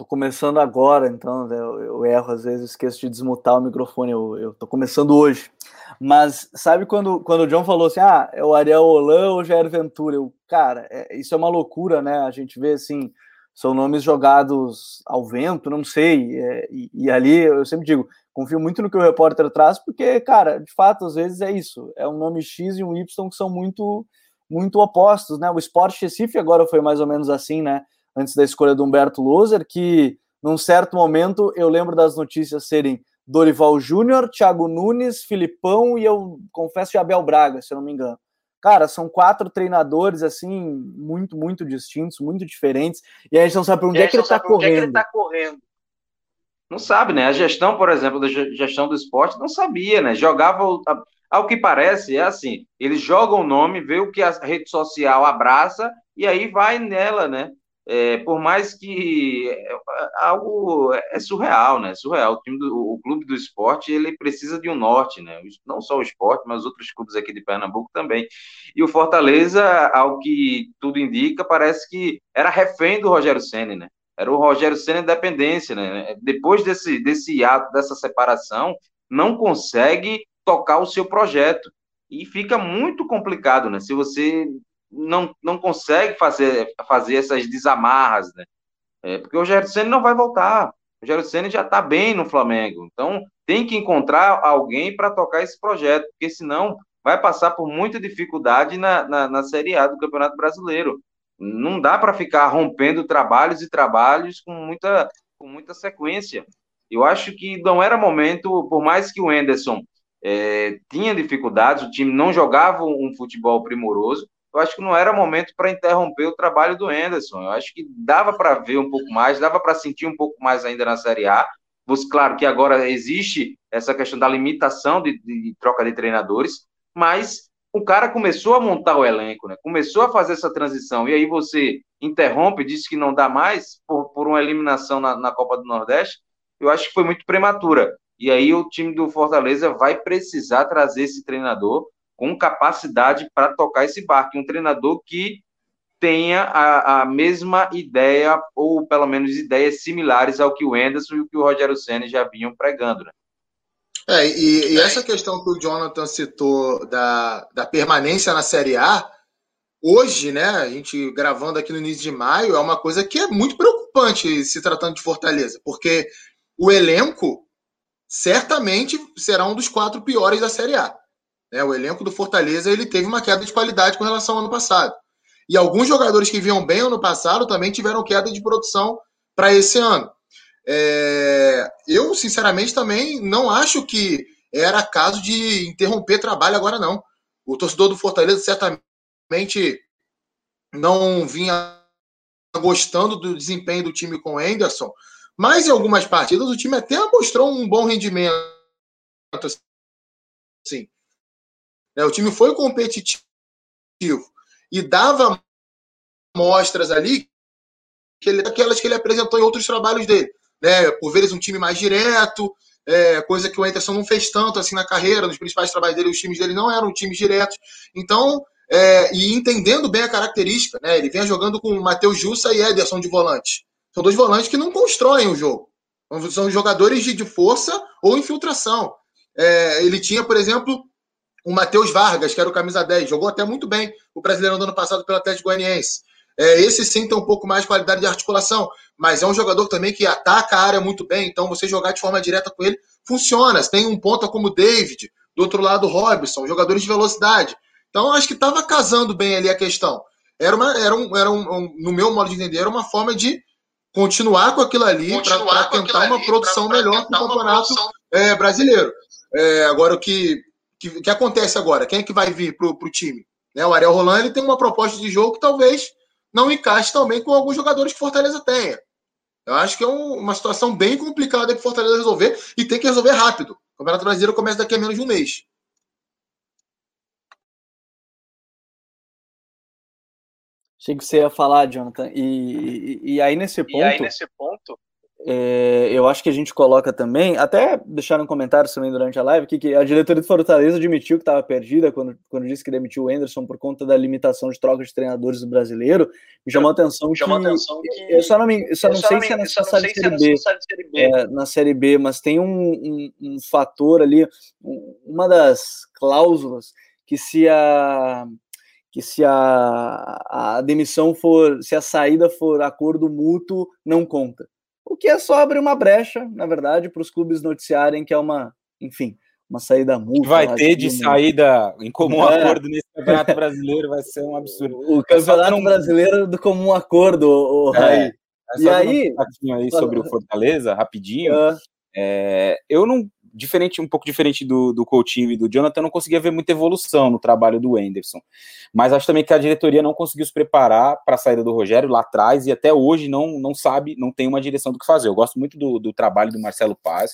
Tô começando agora, então né, eu, eu, erro às vezes, esqueço de desmutar o microfone. Eu, eu tô começando hoje. Mas sabe quando, quando o John falou assim: ah, é o Ariel Holan ou Jair Ventura? Eu, cara, é, isso é uma loucura, né? A gente vê assim, são nomes jogados ao vento, não sei. É, e, e, ali eu sempre digo: confio muito no que o repórter traz, porque, cara, de fato, às vezes é isso. É um nome X e um Y que são muito, muito opostos, né? O Sport Recife agora foi mais ou menos assim, né? Antes da escolha do Humberto Loser, que num certo momento eu lembro das notícias serem Dorival Júnior, Thiago Nunes, Filipão e eu confesso Abel Braga, se eu não me engano. Cara, são quatro treinadores assim muito, muito distintos, muito diferentes, e a gente não sabe por onde, é que, ele está correndo. É que ele tá correndo. Não sabe, né? A gestão, por exemplo, da gestão do esporte não sabia, né? Jogava ao que parece é assim, eles jogam o nome, vê o que a rede social abraça e aí vai nela, né? É, por mais que é, algo é surreal, né? Surreal. O time do o clube do esporte ele precisa de um norte, né? Não só o esporte, mas outros clubes aqui de Pernambuco também. E o Fortaleza, ao que tudo indica, parece que era refém do Rogério Ceni, né? Era o Rogério Ceni dependência, né? Depois desse desse ato, dessa separação, não consegue tocar o seu projeto e fica muito complicado, né? Se você não, não consegue fazer, fazer essas desamarras, né? É, porque o Rogério Senna não vai voltar. O Rogério Senna já está bem no Flamengo. Então, tem que encontrar alguém para tocar esse projeto, porque senão vai passar por muita dificuldade na, na, na Série A do Campeonato Brasileiro. Não dá para ficar rompendo trabalhos e trabalhos com muita, com muita sequência. Eu acho que não era momento, por mais que o Enderson é, tinha dificuldades, o time não jogava um futebol primoroso, eu acho que não era momento para interromper o trabalho do Enderson. Eu acho que dava para ver um pouco mais, dava para sentir um pouco mais ainda na Série A. Claro que agora existe essa questão da limitação de, de troca de treinadores, mas o cara começou a montar o elenco, né? começou a fazer essa transição, e aí você interrompe, diz que não dá mais por, por uma eliminação na, na Copa do Nordeste, eu acho que foi muito prematura. E aí o time do Fortaleza vai precisar trazer esse treinador com capacidade para tocar esse barco, um treinador que tenha a, a, mesma ideia, ou pelo menos ideias similares ao que o Enderson e o que o Rogério Senna já vinham pregando. Né? É, e, e, essa questão que o Jonathan citou da, da permanência na Série A, hoje, né, a gente gravando aqui no início de maio, é uma coisa que é muito preocupante se tratando de Fortaleza, porque o elenco certamente será um dos quatro piores da Série A. Né? O elenco do Fortaleza ele teve uma queda de qualidade com relação ao ano passado. E alguns jogadores que vinham bem ano passado também tiveram queda de produção para esse ano. É... eu, sinceramente, também não acho que era caso de interromper trabalho agora, não. O torcedor do Fortaleza certamente não vinha gostando do desempenho do time com o Anderson, mas em algumas partidas o time até mostrou um bom rendimento. Sim. É, o time foi competitivo e dava mostras ali que ele, aquelas que ele apresentou em outros trabalhos dele. Né? Por vezes um time mais direto, é, coisa que o Anderson não fez tanto assim na carreira, nos principais trabalhos dele, os times dele não eram times diretos. Então, é, e entendendo bem a característica, né? Ele vem jogando com Matheus Jussa e Ederson de volante. São dois volantes que não constroem o jogo. São jogadores de, de força ou infiltração. É, ele tinha, por exemplo, o Matheus Vargas, que era o camisa 10, jogou até muito bem o Brasileirão do ano passado pelo Atlético Goianiense. É, esse sim tem um pouco mais de qualidade de articulação, mas é um jogador também que ataca a área muito bem, então você jogar de forma direta com ele funciona. Você tem um ponta como o David, do outro lado o Robson, jogadores de velocidade. Então acho que estava casando bem ali a questão. Era, uma, era, um, era um, um, no meu modo de entender, era uma forma de continuar com aquilo ali para tentar uma ali, produção pra, pra melhor para o campeonato é, brasileiro. É, agora, o que, que, que, acontece agora? Quem é que vai vir para o time? Né, o Ariel Roland ele tem uma proposta de jogo que talvez não encaixe também com alguns jogadores que Fortaleza tenha. Eu acho que é um, uma situação bem complicada para Fortaleza resolver e tem que resolver rápido. O Campeonato Brasileiro começa daqui a menos de um mês. Achei que você ia falar, Jonathan. E, e, e aí, nesse ponto. E aí, nesse ponto. É, eu acho que a gente coloca também, até deixaram um comentários também durante a live, que, que a diretoria do Fortaleza admitiu que estava perdida quando, quando disse que demitiu o Anderson por conta da limitação de troca de treinadores do brasileiro. Me chamou a atenção, chamou que, atenção que. Eu só não, me, eu só não sei se é necessário de série B, é, na Série B, mas tem um, um, um fator ali, uma das cláusulas que se a que se a, a demissão for, se a saída for acordo mútuo, não conta. O que é só abrir uma brecha, na verdade, para os clubes noticiarem que é uma, enfim, uma saída mútua. Vai ter de saída em comum é. acordo nesse campeonato brasileiro, vai ser um absurdo. O campeonato não... brasileiro do comum acordo, o, é, Raí. É e aí, um aí sobre o Fortaleza, rapidinho. É. é, eu não diferente, um pouco diferente do, do Coutinho e do Jonathan, não conseguia ver muita evolução no trabalho do Anderson. Mas acho também que a diretoria não conseguiu se preparar para a saída do Rogério lá atrás e até hoje não, não sabe, não tem uma direção do que fazer. Eu gosto muito do, do trabalho do Marcelo Paz,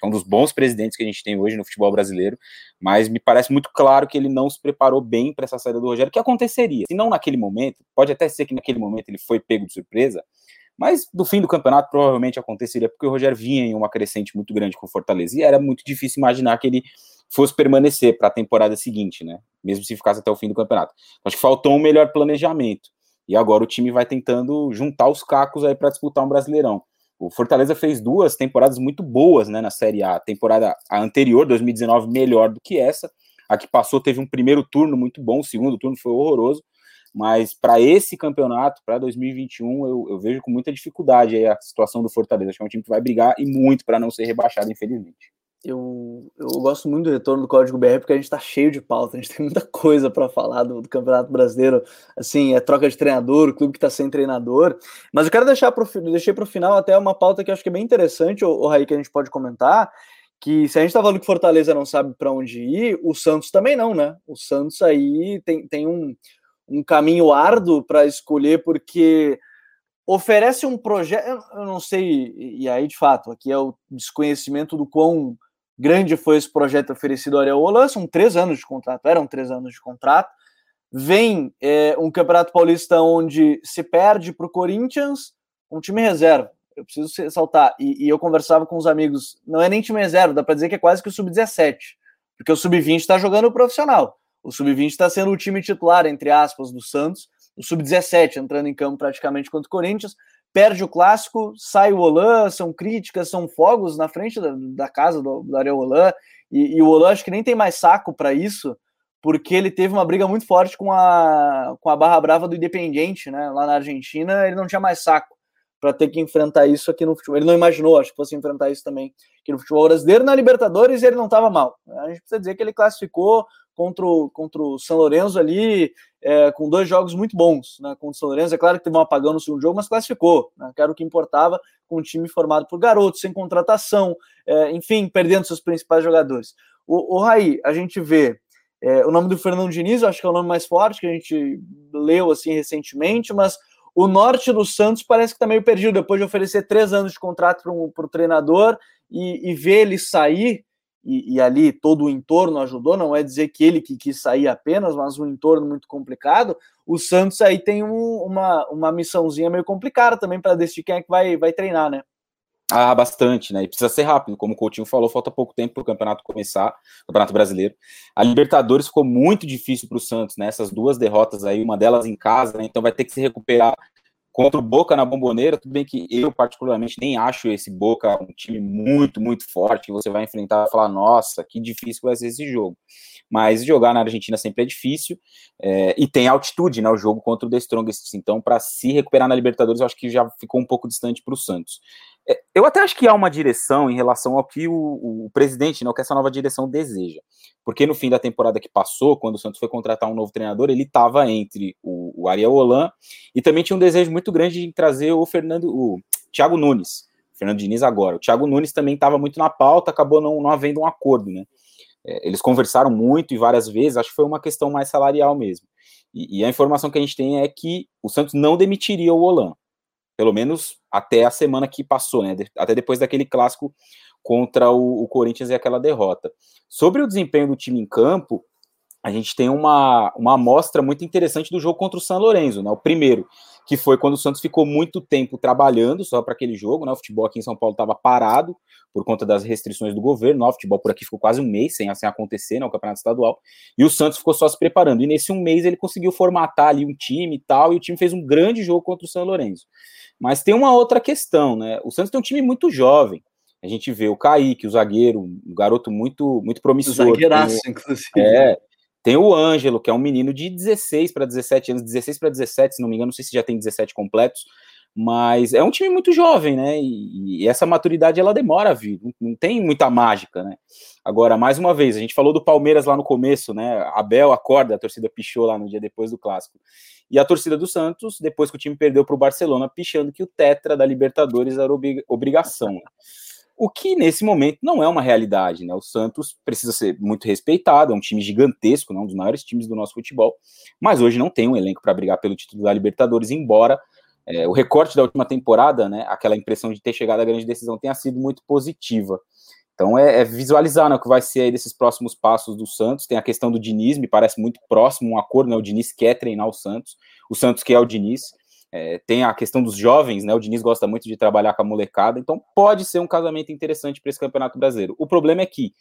que é um dos bons presidentes que a gente tem hoje no futebol brasileiro, mas me parece muito claro que ele não se preparou bem para essa saída do Rogério, que aconteceria. Se não naquele momento, pode até ser que naquele momento ele foi pego de surpresa, mas no fim do campeonato provavelmente aconteceria, porque o Rogério vinha em uma crescente muito grande com o Fortaleza e era muito difícil imaginar que ele fosse permanecer para a temporada seguinte, né? Mesmo se ficasse até o fim do campeonato. Acho que faltou um melhor planejamento. E agora o time vai tentando juntar os cacos aí para disputar um Brasileirão. O Fortaleza fez duas temporadas muito boas, né, na Série A. A temporada anterior, 2019, melhor do que essa. A que passou teve um primeiro turno muito bom, o segundo turno foi horroroso. Mas para esse campeonato, para 2021, eu, eu, vejo com muita dificuldade a situação do Fortaleza. Acho que é um time que vai brigar e muito para não ser rebaixado, infelizmente. Eu, eu gosto muito do retorno do Código BR porque a gente está cheio de pauta, a gente tem muita coisa para falar do, do, Campeonato Brasileiro. Assim, é troca de treinador, o clube que está sem treinador. Mas eu quero deixar para o final até uma pauta que eu acho que é bem interessante, o, Raí, que a gente pode comentar. Que se a gente está falando que Fortaleza não sabe para onde ir, o Santos também não, né? O Santos aí tem, tem um, um caminho árduo para escolher, porque oferece um projeto. Eu não sei, e aí de fato, aqui é o desconhecimento do quão grande foi esse projeto oferecido ao Areola, são três anos de contrato, eram três anos de contrato. Vem é, um Campeonato Paulista onde se perde para o Corinthians, um time reserva. Eu preciso ressaltar, e, e, eu conversava com os amigos, não é nem time reserva, dá para dizer que é quase que o Sub-17, porque o Sub-20 está jogando profissional. O Sub-20 está sendo o time titular, entre aspas, do Santos, o Sub-17 entrando em campo praticamente contra o Corinthians, perde o clássico, sai o Olan, são críticas, são fogos na frente da, da casa do, do Ariel Olan, e, e, o Olan acho que nem tem mais saco para isso, porque ele teve uma briga muito forte com a, com a Barra Brava do Independiente, né, lá na Argentina, ele não tinha mais saco para ter que enfrentar isso aqui no futebol. Ele não imaginou, acho que fosse enfrentar isso também aqui no futebol brasileiro. Na Libertadores ele não estava mal. A gente precisa dizer que ele classificou contra o, contra o São Lourenço ali, é, com dois jogos muito bons né, contra o São Lourenço. É claro que teve um apagão no segundo jogo, mas classificou, né, que era o que importava, com um time formado por garotos, sem contratação, é, enfim, perdendo seus principais jogadores. O, o Raí, a gente vê é, o nome do Fernando Diniz, acho que é o nome mais forte que a gente leu assim recentemente, mas o norte do Santos parece que está meio perdido depois de oferecer três anos de contrato para o treinador e, e ver ele sair e, e, ali todo o entorno ajudou, não é dizer que ele que quis sair apenas, mas um entorno muito complicado. O Santos aí tem um, uma, uma missãozinha meio complicada também para decidir quem é que vai, vai treinar, né? Ah, bastante, né? E precisa ser rápido, como o Coutinho falou, falta pouco tempo para o campeonato começar, o Campeonato Brasileiro. A Libertadores ficou muito difícil para o Santos, né? Essas duas derrotas aí, uma delas em casa, né? Então vai ter que se recuperar Contra o Boca na Bomboneira, tudo bem que eu, particularmente, nem acho esse Boca um time muito, muito forte, que você vai enfrentar e falar, nossa, que difícil vai ser esse jogo. Mas jogar na Argentina sempre é difícil, é, e tem altitude, né, o jogo contra o The Strongest, então para se recuperar na Libertadores, eu acho que já ficou um pouco distante para o Santos. É, eu até acho que há uma direção em relação ao que o, o presidente, não, né, que essa nova direção deseja. Porque no fim da temporada que passou, quando o Santos foi contratar um novo treinador, ele estava entre o, o Ariel Holan e também tinha um desejo muito grande de trazer o Fernando, o Thiago Nunes. Fernando Diniz agora. O Thiago Nunes também estava muito na pauta, acabou não, não havendo um acordo, né? É, eles conversaram muito e várias vezes, acho que foi uma questão mais salarial mesmo. E, e, a informação que a gente tem é que o Santos não demitiria o Holan pelo menos até a semana que passou, né? Até depois daquele clássico contra o, o Corinthians e aquela derrota. Sobre o desempenho do time em campo, a gente tem uma, uma amostra muito interessante do jogo contra o São Lourenço, né? O primeiro, que foi quando o Santos ficou muito tempo trabalhando só para aquele jogo, né? O futebol aqui em São Paulo estava parado por conta das restrições do governo, o futebol por aqui ficou quase um mês sem, sem acontecer, né? O campeonato estadual, e o Santos ficou só se preparando. E nesse um mês ele conseguiu formatar ali um time e tal, e o time fez um grande jogo contra o São Lourenço. Mas tem uma outra questão, né? O Santos tem um time muito jovem. A gente vê o Kaique, o zagueiro, um garoto muito muito promissor. Zagueiraço, inclusive. É, tem o Ângelo, que é um menino de 16 para 17 anos, 16 para 17, se não me engano, não sei se já tem 17 completos, mas é um time muito jovem, né? E, e essa maturidade ela demora a vir, não, não, tem muita mágica, né? Agora, mais uma vez, a gente falou do Palmeiras lá no começo, né? Abel acorda, a torcida pichou lá no dia depois do clássico. E a torcida do Santos, depois que o time perdeu para o Barcelona, pichando que o Tetra da Libertadores era obrigação. O que nesse momento não é uma realidade, né? O Santos precisa ser muito respeitado, é um time gigantesco, né? um dos maiores times do nosso futebol, mas hoje não tem um elenco para brigar pelo título da Libertadores, embora é, o recorte da última temporada, né? Aquela impressão de ter chegado à grande decisão tenha sido muito positiva. Então é, é visualizar né, o que vai ser aí desses próximos passos do Santos. Tem a questão do Diniz, me parece muito próximo um acordo, né? O Diniz quer treinar o Santos, o Santos quer o Diniz. É, tem a questão dos jovens, né? O Diniz gosta muito de trabalhar com a molecada, então pode ser um casamento interessante para esse campeonato brasileiro. O problema é que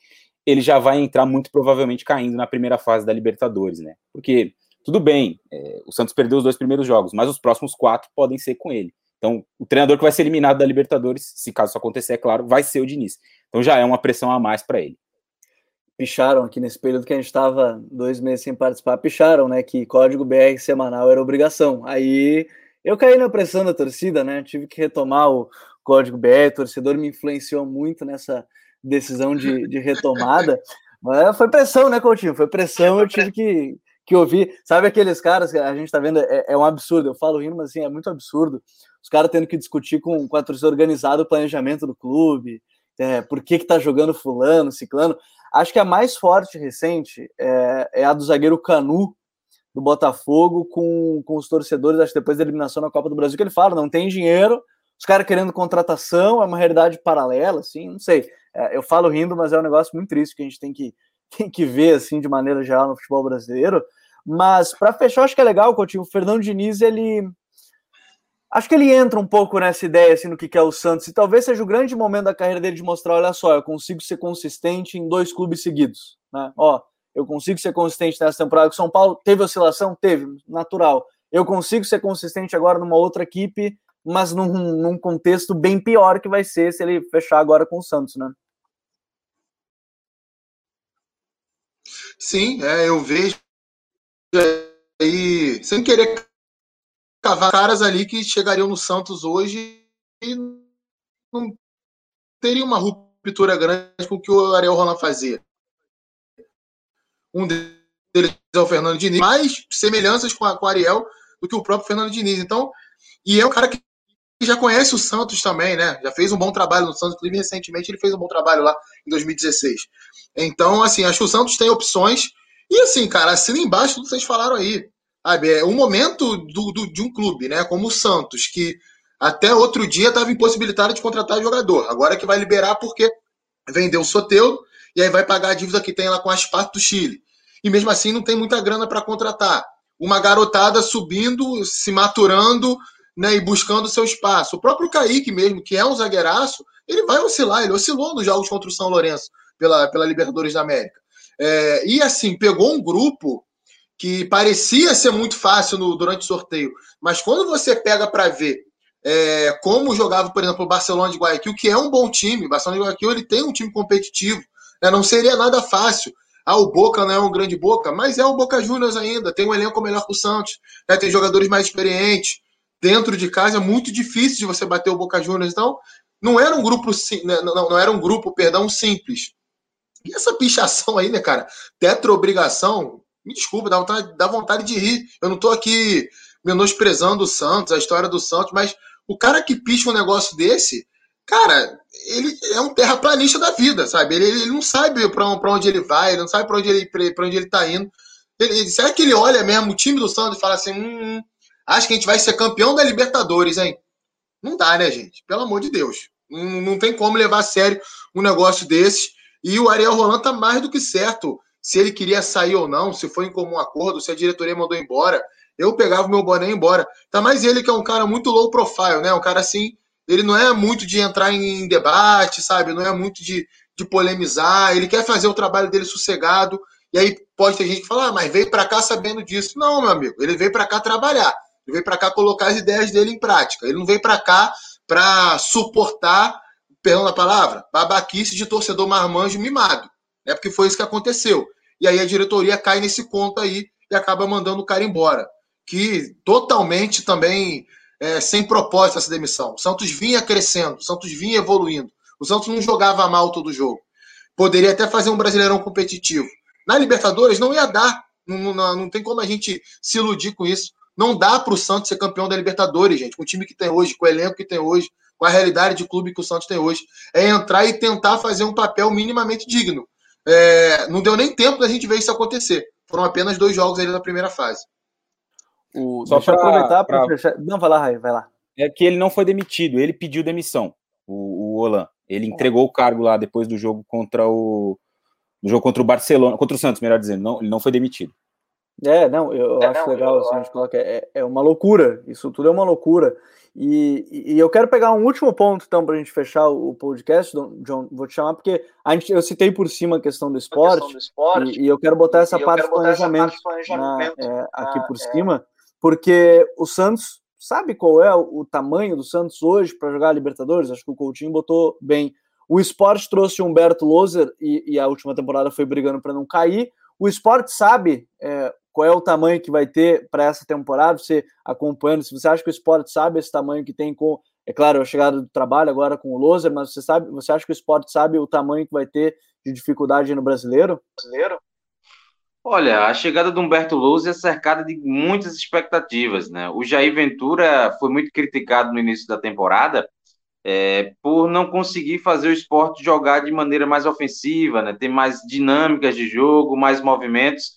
ele já vai entrar muito provavelmente caindo na primeira fase da Libertadores, né? Porque tudo bem, é, o Santos perdeu os dois primeiros jogos, mas os próximos quatro podem ser com ele. Então, o treinador que vai ser eliminado da Libertadores, se caso isso acontecer, é claro, vai ser o Diniz. Então já é uma pressão a mais para ele. picharam aqui nesse período que a gente estava dois meses sem participar, picharam, né, que código BR semanal era obrigação. Aí eu caí na pressão da torcida, né, tive que retomar o código BR, o torcedor me influenciou muito nessa decisão de, de retomada. Mas foi pressão, né, Coutinho? Foi pressão, eu tive que, que ouvir. Sabe aqueles caras que a gente tá vendo? É, é um absurdo, eu falo rindo, mas assim, é muito absurdo. Os caras tendo que discutir com, com a torcida organizada o planejamento do clube, é, por que que tá jogando fulano, ciclano. Acho que a mais forte recente é, é a do zagueiro Canu, do Botafogo, com, com os torcedores, acho que depois da eliminação na Copa do Brasil, que ele fala, não tem dinheiro, os caras querendo contratação, é uma realidade paralela, assim, não sei. É, eu falo rindo, mas é um negócio muito triste que a gente tem que, tem que ver, assim, de maneira geral no futebol brasileiro. Mas, para fechar, acho que é legal, Coutinho, o Fernando Diniz, ele, acho que ele entra um pouco nessa ideia assim, no que é o Santos, e talvez seja o grande momento da carreira dele de mostrar: olha só, eu consigo ser consistente em dois clubes seguidos. Né? Ó, eu consigo ser consistente nessa temporada com São Paulo. Teve oscilação? Teve, natural. Eu consigo ser consistente agora numa outra equipe, mas num, num contexto bem pior que vai ser se ele fechar agora com o Santos, né? Sim, é, eu vejo aí, sem querer cavar caras ali que chegariam no Santos hoje e não teria uma ruptura grande com o que o Ariel Roland fazia. Um deles é o Fernando Diniz, mais semelhanças com, a, o Ariel do que o próprio Fernando Diniz. Então, e é um cara que já conhece o Santos também, né? Já fez um bom trabalho no Santos, inclusive recentemente ele fez um bom trabalho lá em 2016. Então, assim, acho que o Santos tem opções. E assim, cara, assina embaixo tudo que vocês falaram aí. Sabe, é um momento do, do, de um clube, né? Como o Santos, que até outro dia estava impossibilitado de contratar jogador. Agora que vai liberar porque vendeu o Soteudo e aí vai pagar a dívida que tem lá com as partes do Chile. E mesmo assim não tem muita grana para contratar. Uma garotada subindo, se maturando né, e buscando seu espaço. O próprio Kaique mesmo, que é um zagueiraço, ele vai oscilar, ele oscilou nos jogos contra o São Lourenço pela, pela Libertadores da América. É, e assim, pegou um grupo que parecia ser muito fácil no, durante o sorteio, mas quando você pega para ver é, como jogava, por exemplo, o Barcelona de Guayaquil, que é um bom time, o Barcelona de Guayaquil ele tem um time competitivo, né, não seria nada fácil. Ah, o Boca não é um grande Boca, mas é o Boca Juniors ainda, tem um elenco melhor que o Santos, né, tem jogadores mais experientes. Dentro de casa é muito difícil de você bater o Boca Juniors, então não era um grupo, né, não, não era um grupo, perdão, simples. E essa pichação aí, né, cara? Tetra obrigação, me desculpa, dá vontade, dá vontade de rir. Eu não estou aqui menosprezando o Santos, a história do Santos, mas o cara que picha um negócio desse, cara, ele é um terraplanista da vida, sabe? Ele, ele não sabe para onde ele vai, ele não sabe para onde ele para onde ele tá indo. Ele, será que ele olha mesmo o time do Santos e fala assim: hum, hum, acho que a gente vai ser campeão da Libertadores, hein? Não dá, né, gente? Pelo amor de Deus. Não, não tem como levar a sério um negócio desses. E o Ariel Roland tá mais do que certo se ele queria sair ou não, se foi em comum acordo, se a diretoria mandou embora. Eu pegava o meu boné e ia embora. Tá mais ele que é um cara muito low profile, né? Um cara assim, ele não é muito de entrar em debate, sabe? Não é muito de, de polemizar. Ele quer fazer o trabalho dele sossegado. E aí pode ter gente que fala, ah, mas veio para cá sabendo disso. Não, meu amigo, ele veio para cá trabalhar. Ele veio para cá colocar as ideias dele em prática. Ele não veio para cá para suportar, perdão a palavra, babaquice de torcedor marmanjo mimado. É porque foi isso que aconteceu. E aí a diretoria cai nesse conto aí e acaba mandando o cara embora. Que totalmente também é, sem propósito essa demissão. O Santos vinha crescendo, o Santos vinha evoluindo. O Santos não jogava mal todo jogo. Poderia até fazer um brasileirão competitivo. Na Libertadores não ia dar. Não, não, não tem como a gente se iludir com isso. Não dá para o Santos ser campeão da Libertadores, gente, com o time que tem hoje, com o elenco que tem hoje, com a realidade de clube que o Santos tem hoje. É entrar e tentar fazer um papel minimamente digno é, não deu nem tempo da gente ver isso acontecer. Foram apenas dois jogos ali na primeira fase. O, Só para aproveitar para fechar. Não, vai lá, Rai, vai lá. É que ele não foi demitido, ele pediu demissão, o, o Olan. Ele entregou o cargo lá depois do jogo contra o. Do jogo contra o Barcelona, contra o Santos, melhor dizendo. Não, ele não foi demitido. É, não, eu é, acho não, legal, eu assim, a gente coloca, é, é uma loucura, isso tudo é uma loucura. E, e eu quero pegar um último ponto, então, para a gente fechar o podcast, John, vou te chamar, porque a gente, eu citei por cima a questão do esporte, questão do esporte e, e, eu quero botar essa, parte, do planejamento, planejamento na, é, aqui por é. cima, porque o Santos, sabe qual é o, tamanho do Santos hoje para jogar a Libertadores? Acho que o Coutinho botou bem. O esporte trouxe Humberto Loser e, e, a última temporada foi brigando para não cair. O esporte sabe é, qual é o tamanho que vai ter para essa temporada, você acompanhando, se você acha que o esporte sabe esse tamanho que tem com, é claro, a chegada do trabalho agora com o Loser, mas você sabe, você acha que o esporte sabe o tamanho que vai ter de dificuldade no brasileiro? Brasileiro? Olha, a chegada do Humberto Loser é cercada de muitas expectativas, né? O Jair Ventura foi muito criticado no início da temporada é, por não conseguir fazer o esporte jogar de maneira mais ofensiva, né? ter mais dinâmicas de jogo, mais movimentos.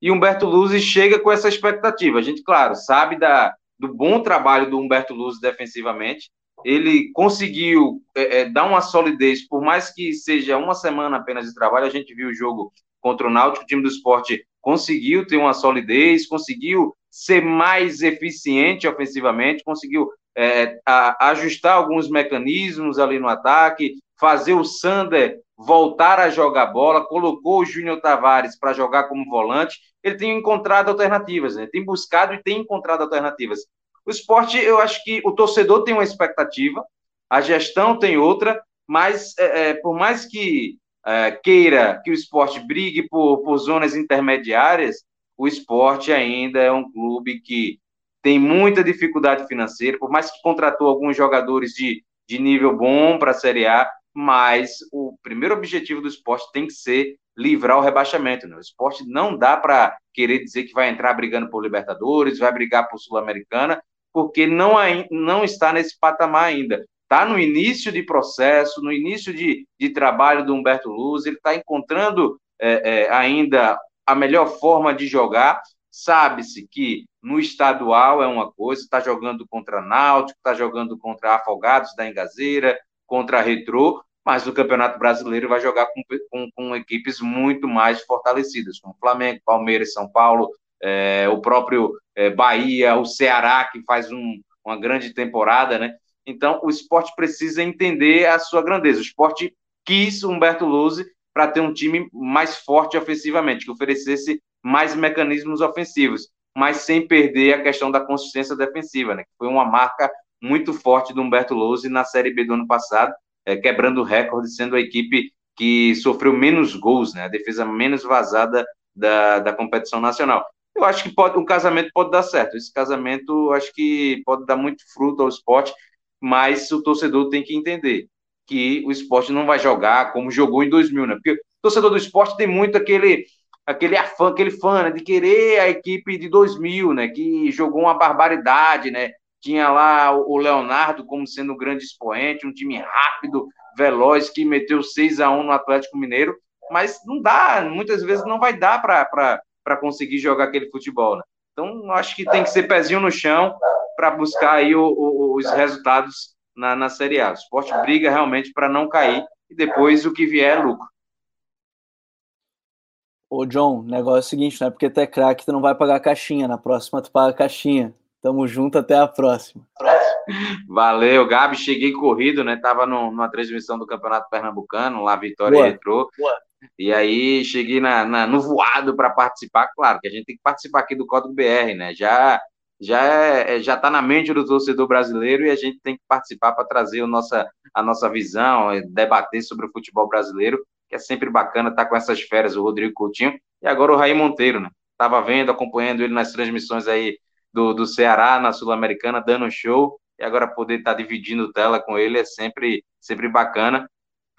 E Humberto Luz chega com essa expectativa. A gente, claro, sabe da, do bom trabalho do Humberto Luz defensivamente. Ele conseguiu é, é, dar uma solidez, por mais que seja uma semana apenas de trabalho. A gente viu o jogo contra o Náutico, o time do esporte conseguiu ter uma solidez, conseguiu ser mais eficiente ofensivamente, conseguiu é, a, ajustar alguns mecanismos ali no ataque, fazer o Sander voltar a jogar bola, colocou o Júnior Tavares para jogar como volante, ele tem encontrado alternativas, né? tem buscado e tem encontrado alternativas. O esporte, eu acho que o torcedor tem uma expectativa, a gestão tem outra, mas é, é, por mais que é, queira que o esporte brigue por, por zonas intermediárias, o esporte ainda é um clube que tem muita dificuldade financeira, por mais que contratou alguns jogadores de, de nível bom para a Série A, mas o primeiro objetivo do esporte tem que ser livrar o rebaixamento. Né? O esporte não dá para querer dizer que vai entrar brigando por Libertadores, vai brigar por Sul-Americana, porque não, não está nesse patamar ainda. Está no início de processo, no início de, de trabalho do Humberto Luz, ele está encontrando é, é, ainda a melhor forma de jogar. Sabe-se que no estadual é uma coisa, está jogando contra Náutico, está jogando contra Afogados da Engazeira, contra Retrô, mas no Campeonato Brasileiro vai jogar com, com, com equipes muito mais fortalecidas, como Flamengo, Palmeiras, São Paulo, é, o próprio é, Bahia, o Ceará, que faz um, uma grande temporada, né? Então, o esporte precisa entender a sua grandeza. O esporte quis Humberto Luzzi para ter um time mais forte ofensivamente, que oferecesse mais mecanismos ofensivos, mas sem perder a questão da consistência defensiva, né? Que foi uma marca muito forte do Humberto Luzzi na Série B do ano passado, é, quebrando o recorde, sendo a equipe que sofreu menos gols, né? A defesa menos vazada da, da competição nacional. Eu acho que pode, um casamento pode dar certo. Esse casamento, acho que pode dar muito fruto ao esporte, mas o torcedor tem que entender que o esporte não vai jogar como jogou em 2000, né? Porque o torcedor do esporte tem muito aquele aquele afã, aquele fã né? de querer a equipe de 2000, né? Que jogou uma barbaridade, né? Tinha lá o Leonardo como sendo um grande expoente, um time rápido, veloz, que meteu 6 a 1 no Atlético Mineiro, mas não dá, muitas vezes não vai dar para conseguir jogar aquele futebol, né? Então, acho que tem que ser pezinho no chão para buscar aí o, o, os resultados na, na Série A. O esporte briga realmente para não cair e depois o que vier é lucro. Ô, John, o negócio é o seguinte, não é porque tu é craque, tu não vai pagar caixinha. Na próxima tu paga caixinha. Tamo junto, até a próxima. Valeu, Gabi. Cheguei corrido, né? Tava no, numa transmissão do Campeonato Pernambucano, lá Vitória Boa. Retrô. Boa. E aí cheguei na, na no voado para participar. Claro que a gente tem que participar aqui do Código BR, né? Já já é, é já está na mente do torcedor brasileiro e a gente tem que participar para trazer a nossa, a nossa visão, debater sobre o futebol brasileiro, que é sempre bacana estar tá com essas férias, o Rodrigo Coutinho e agora o Raí Monteiro, né? Tava vendo, acompanhando ele nas transmissões aí do, do Ceará na Sul-Americana, dando um show, e agora poder estar tá dividindo tela com ele é sempre, sempre bacana.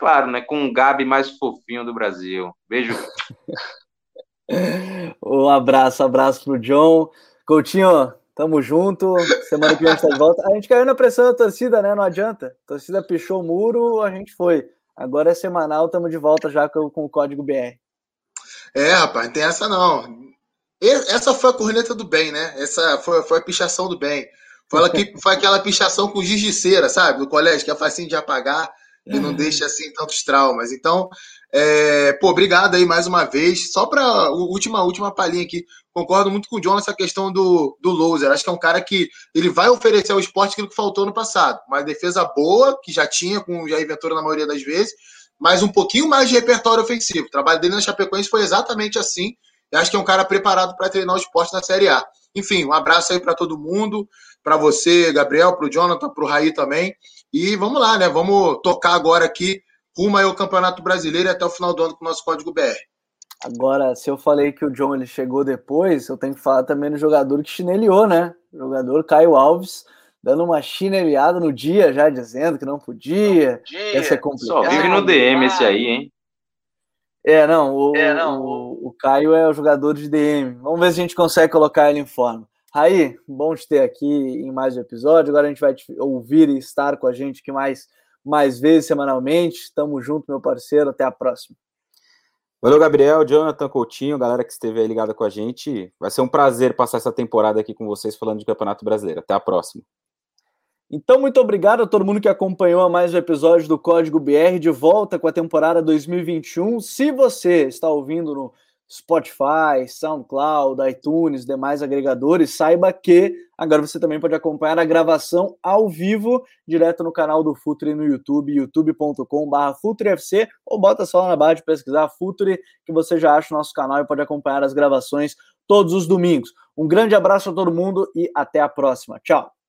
Claro, né? Com o Gabi mais fofinho do Brasil. Beijo. um abraço, abraço pro John. Coutinho, Tamo junto. Semana que vem a gente tá de volta. A gente caiu na pressão da torcida, né? Não adianta. A torcida pichou o muro, a gente foi. Agora é semanal, estamos de volta já com, com, o código BR. É, rapaz, não tem essa não. Essa foi a corneta do bem, né? Essa foi, foi a pichação do bem. Foi, ela que, foi aquela pichação com giz de cera, sabe? Do colégio, que é facinho de apagar e não deixa assim tantos traumas. Então, é, pô, obrigado aí mais uma vez. Só para última última palhinha aqui, concordo muito com o John nessa questão do, do loser. Acho que é um cara que ele vai oferecer ao esporte aquilo que faltou no passado. Uma defesa boa, que já tinha com o Jair Ventura na maioria das vezes, mas um pouquinho mais de repertório ofensivo. O trabalho dele na Chapecoense foi exatamente assim. E acho que é um cara preparado para treinar o esporte na Série A. Enfim, um abraço aí para todo mundo, para você, Gabriel, para o Jonathan, para o Raí também. E vamos lá, né? Vamos tocar agora aqui rumo aí ao Campeonato Brasileiro e até o final do ano com o nosso código BR. Agora, se eu falei que o John ele chegou depois, eu tenho que falar também no jogador que chineliou, né? O jogador Caio Alves, dando uma chineliada no dia, já dizendo que não podia, não podia. ia ser complicado. Só vive no DM esse aí, hein? É, não, o, é, não. O, o, Caio é o jogador de DM. Vamos ver se a gente consegue colocar ele em forma. Raí, bom te ter aqui em mais um episódio. Agora a gente vai ouvir e estar com a gente aqui mais, mais vezes semanalmente. Tamo junto, meu parceiro. Até a próxima. Valeu, Gabriel, Jonathan, Coutinho, galera que esteve aí ligada com a gente. Vai ser um prazer passar essa temporada aqui com vocês falando de Campeonato Brasileiro. Até a próxima. Então, muito obrigado a todo mundo que acompanhou mais um episódio do Código BR de volta com a temporada 2021. Se você está ouvindo no Spotify, SoundCloud, iTunes, demais agregadores, saiba que agora você também pode acompanhar a gravação ao vivo, direto no canal do Futre no YouTube, youtube.com.br FutureFC, ou bota só na barra de pesquisar Futre, que você já acha o nosso canal e pode acompanhar as gravações todos os domingos. Um grande abraço a todo mundo e até a próxima. Tchau!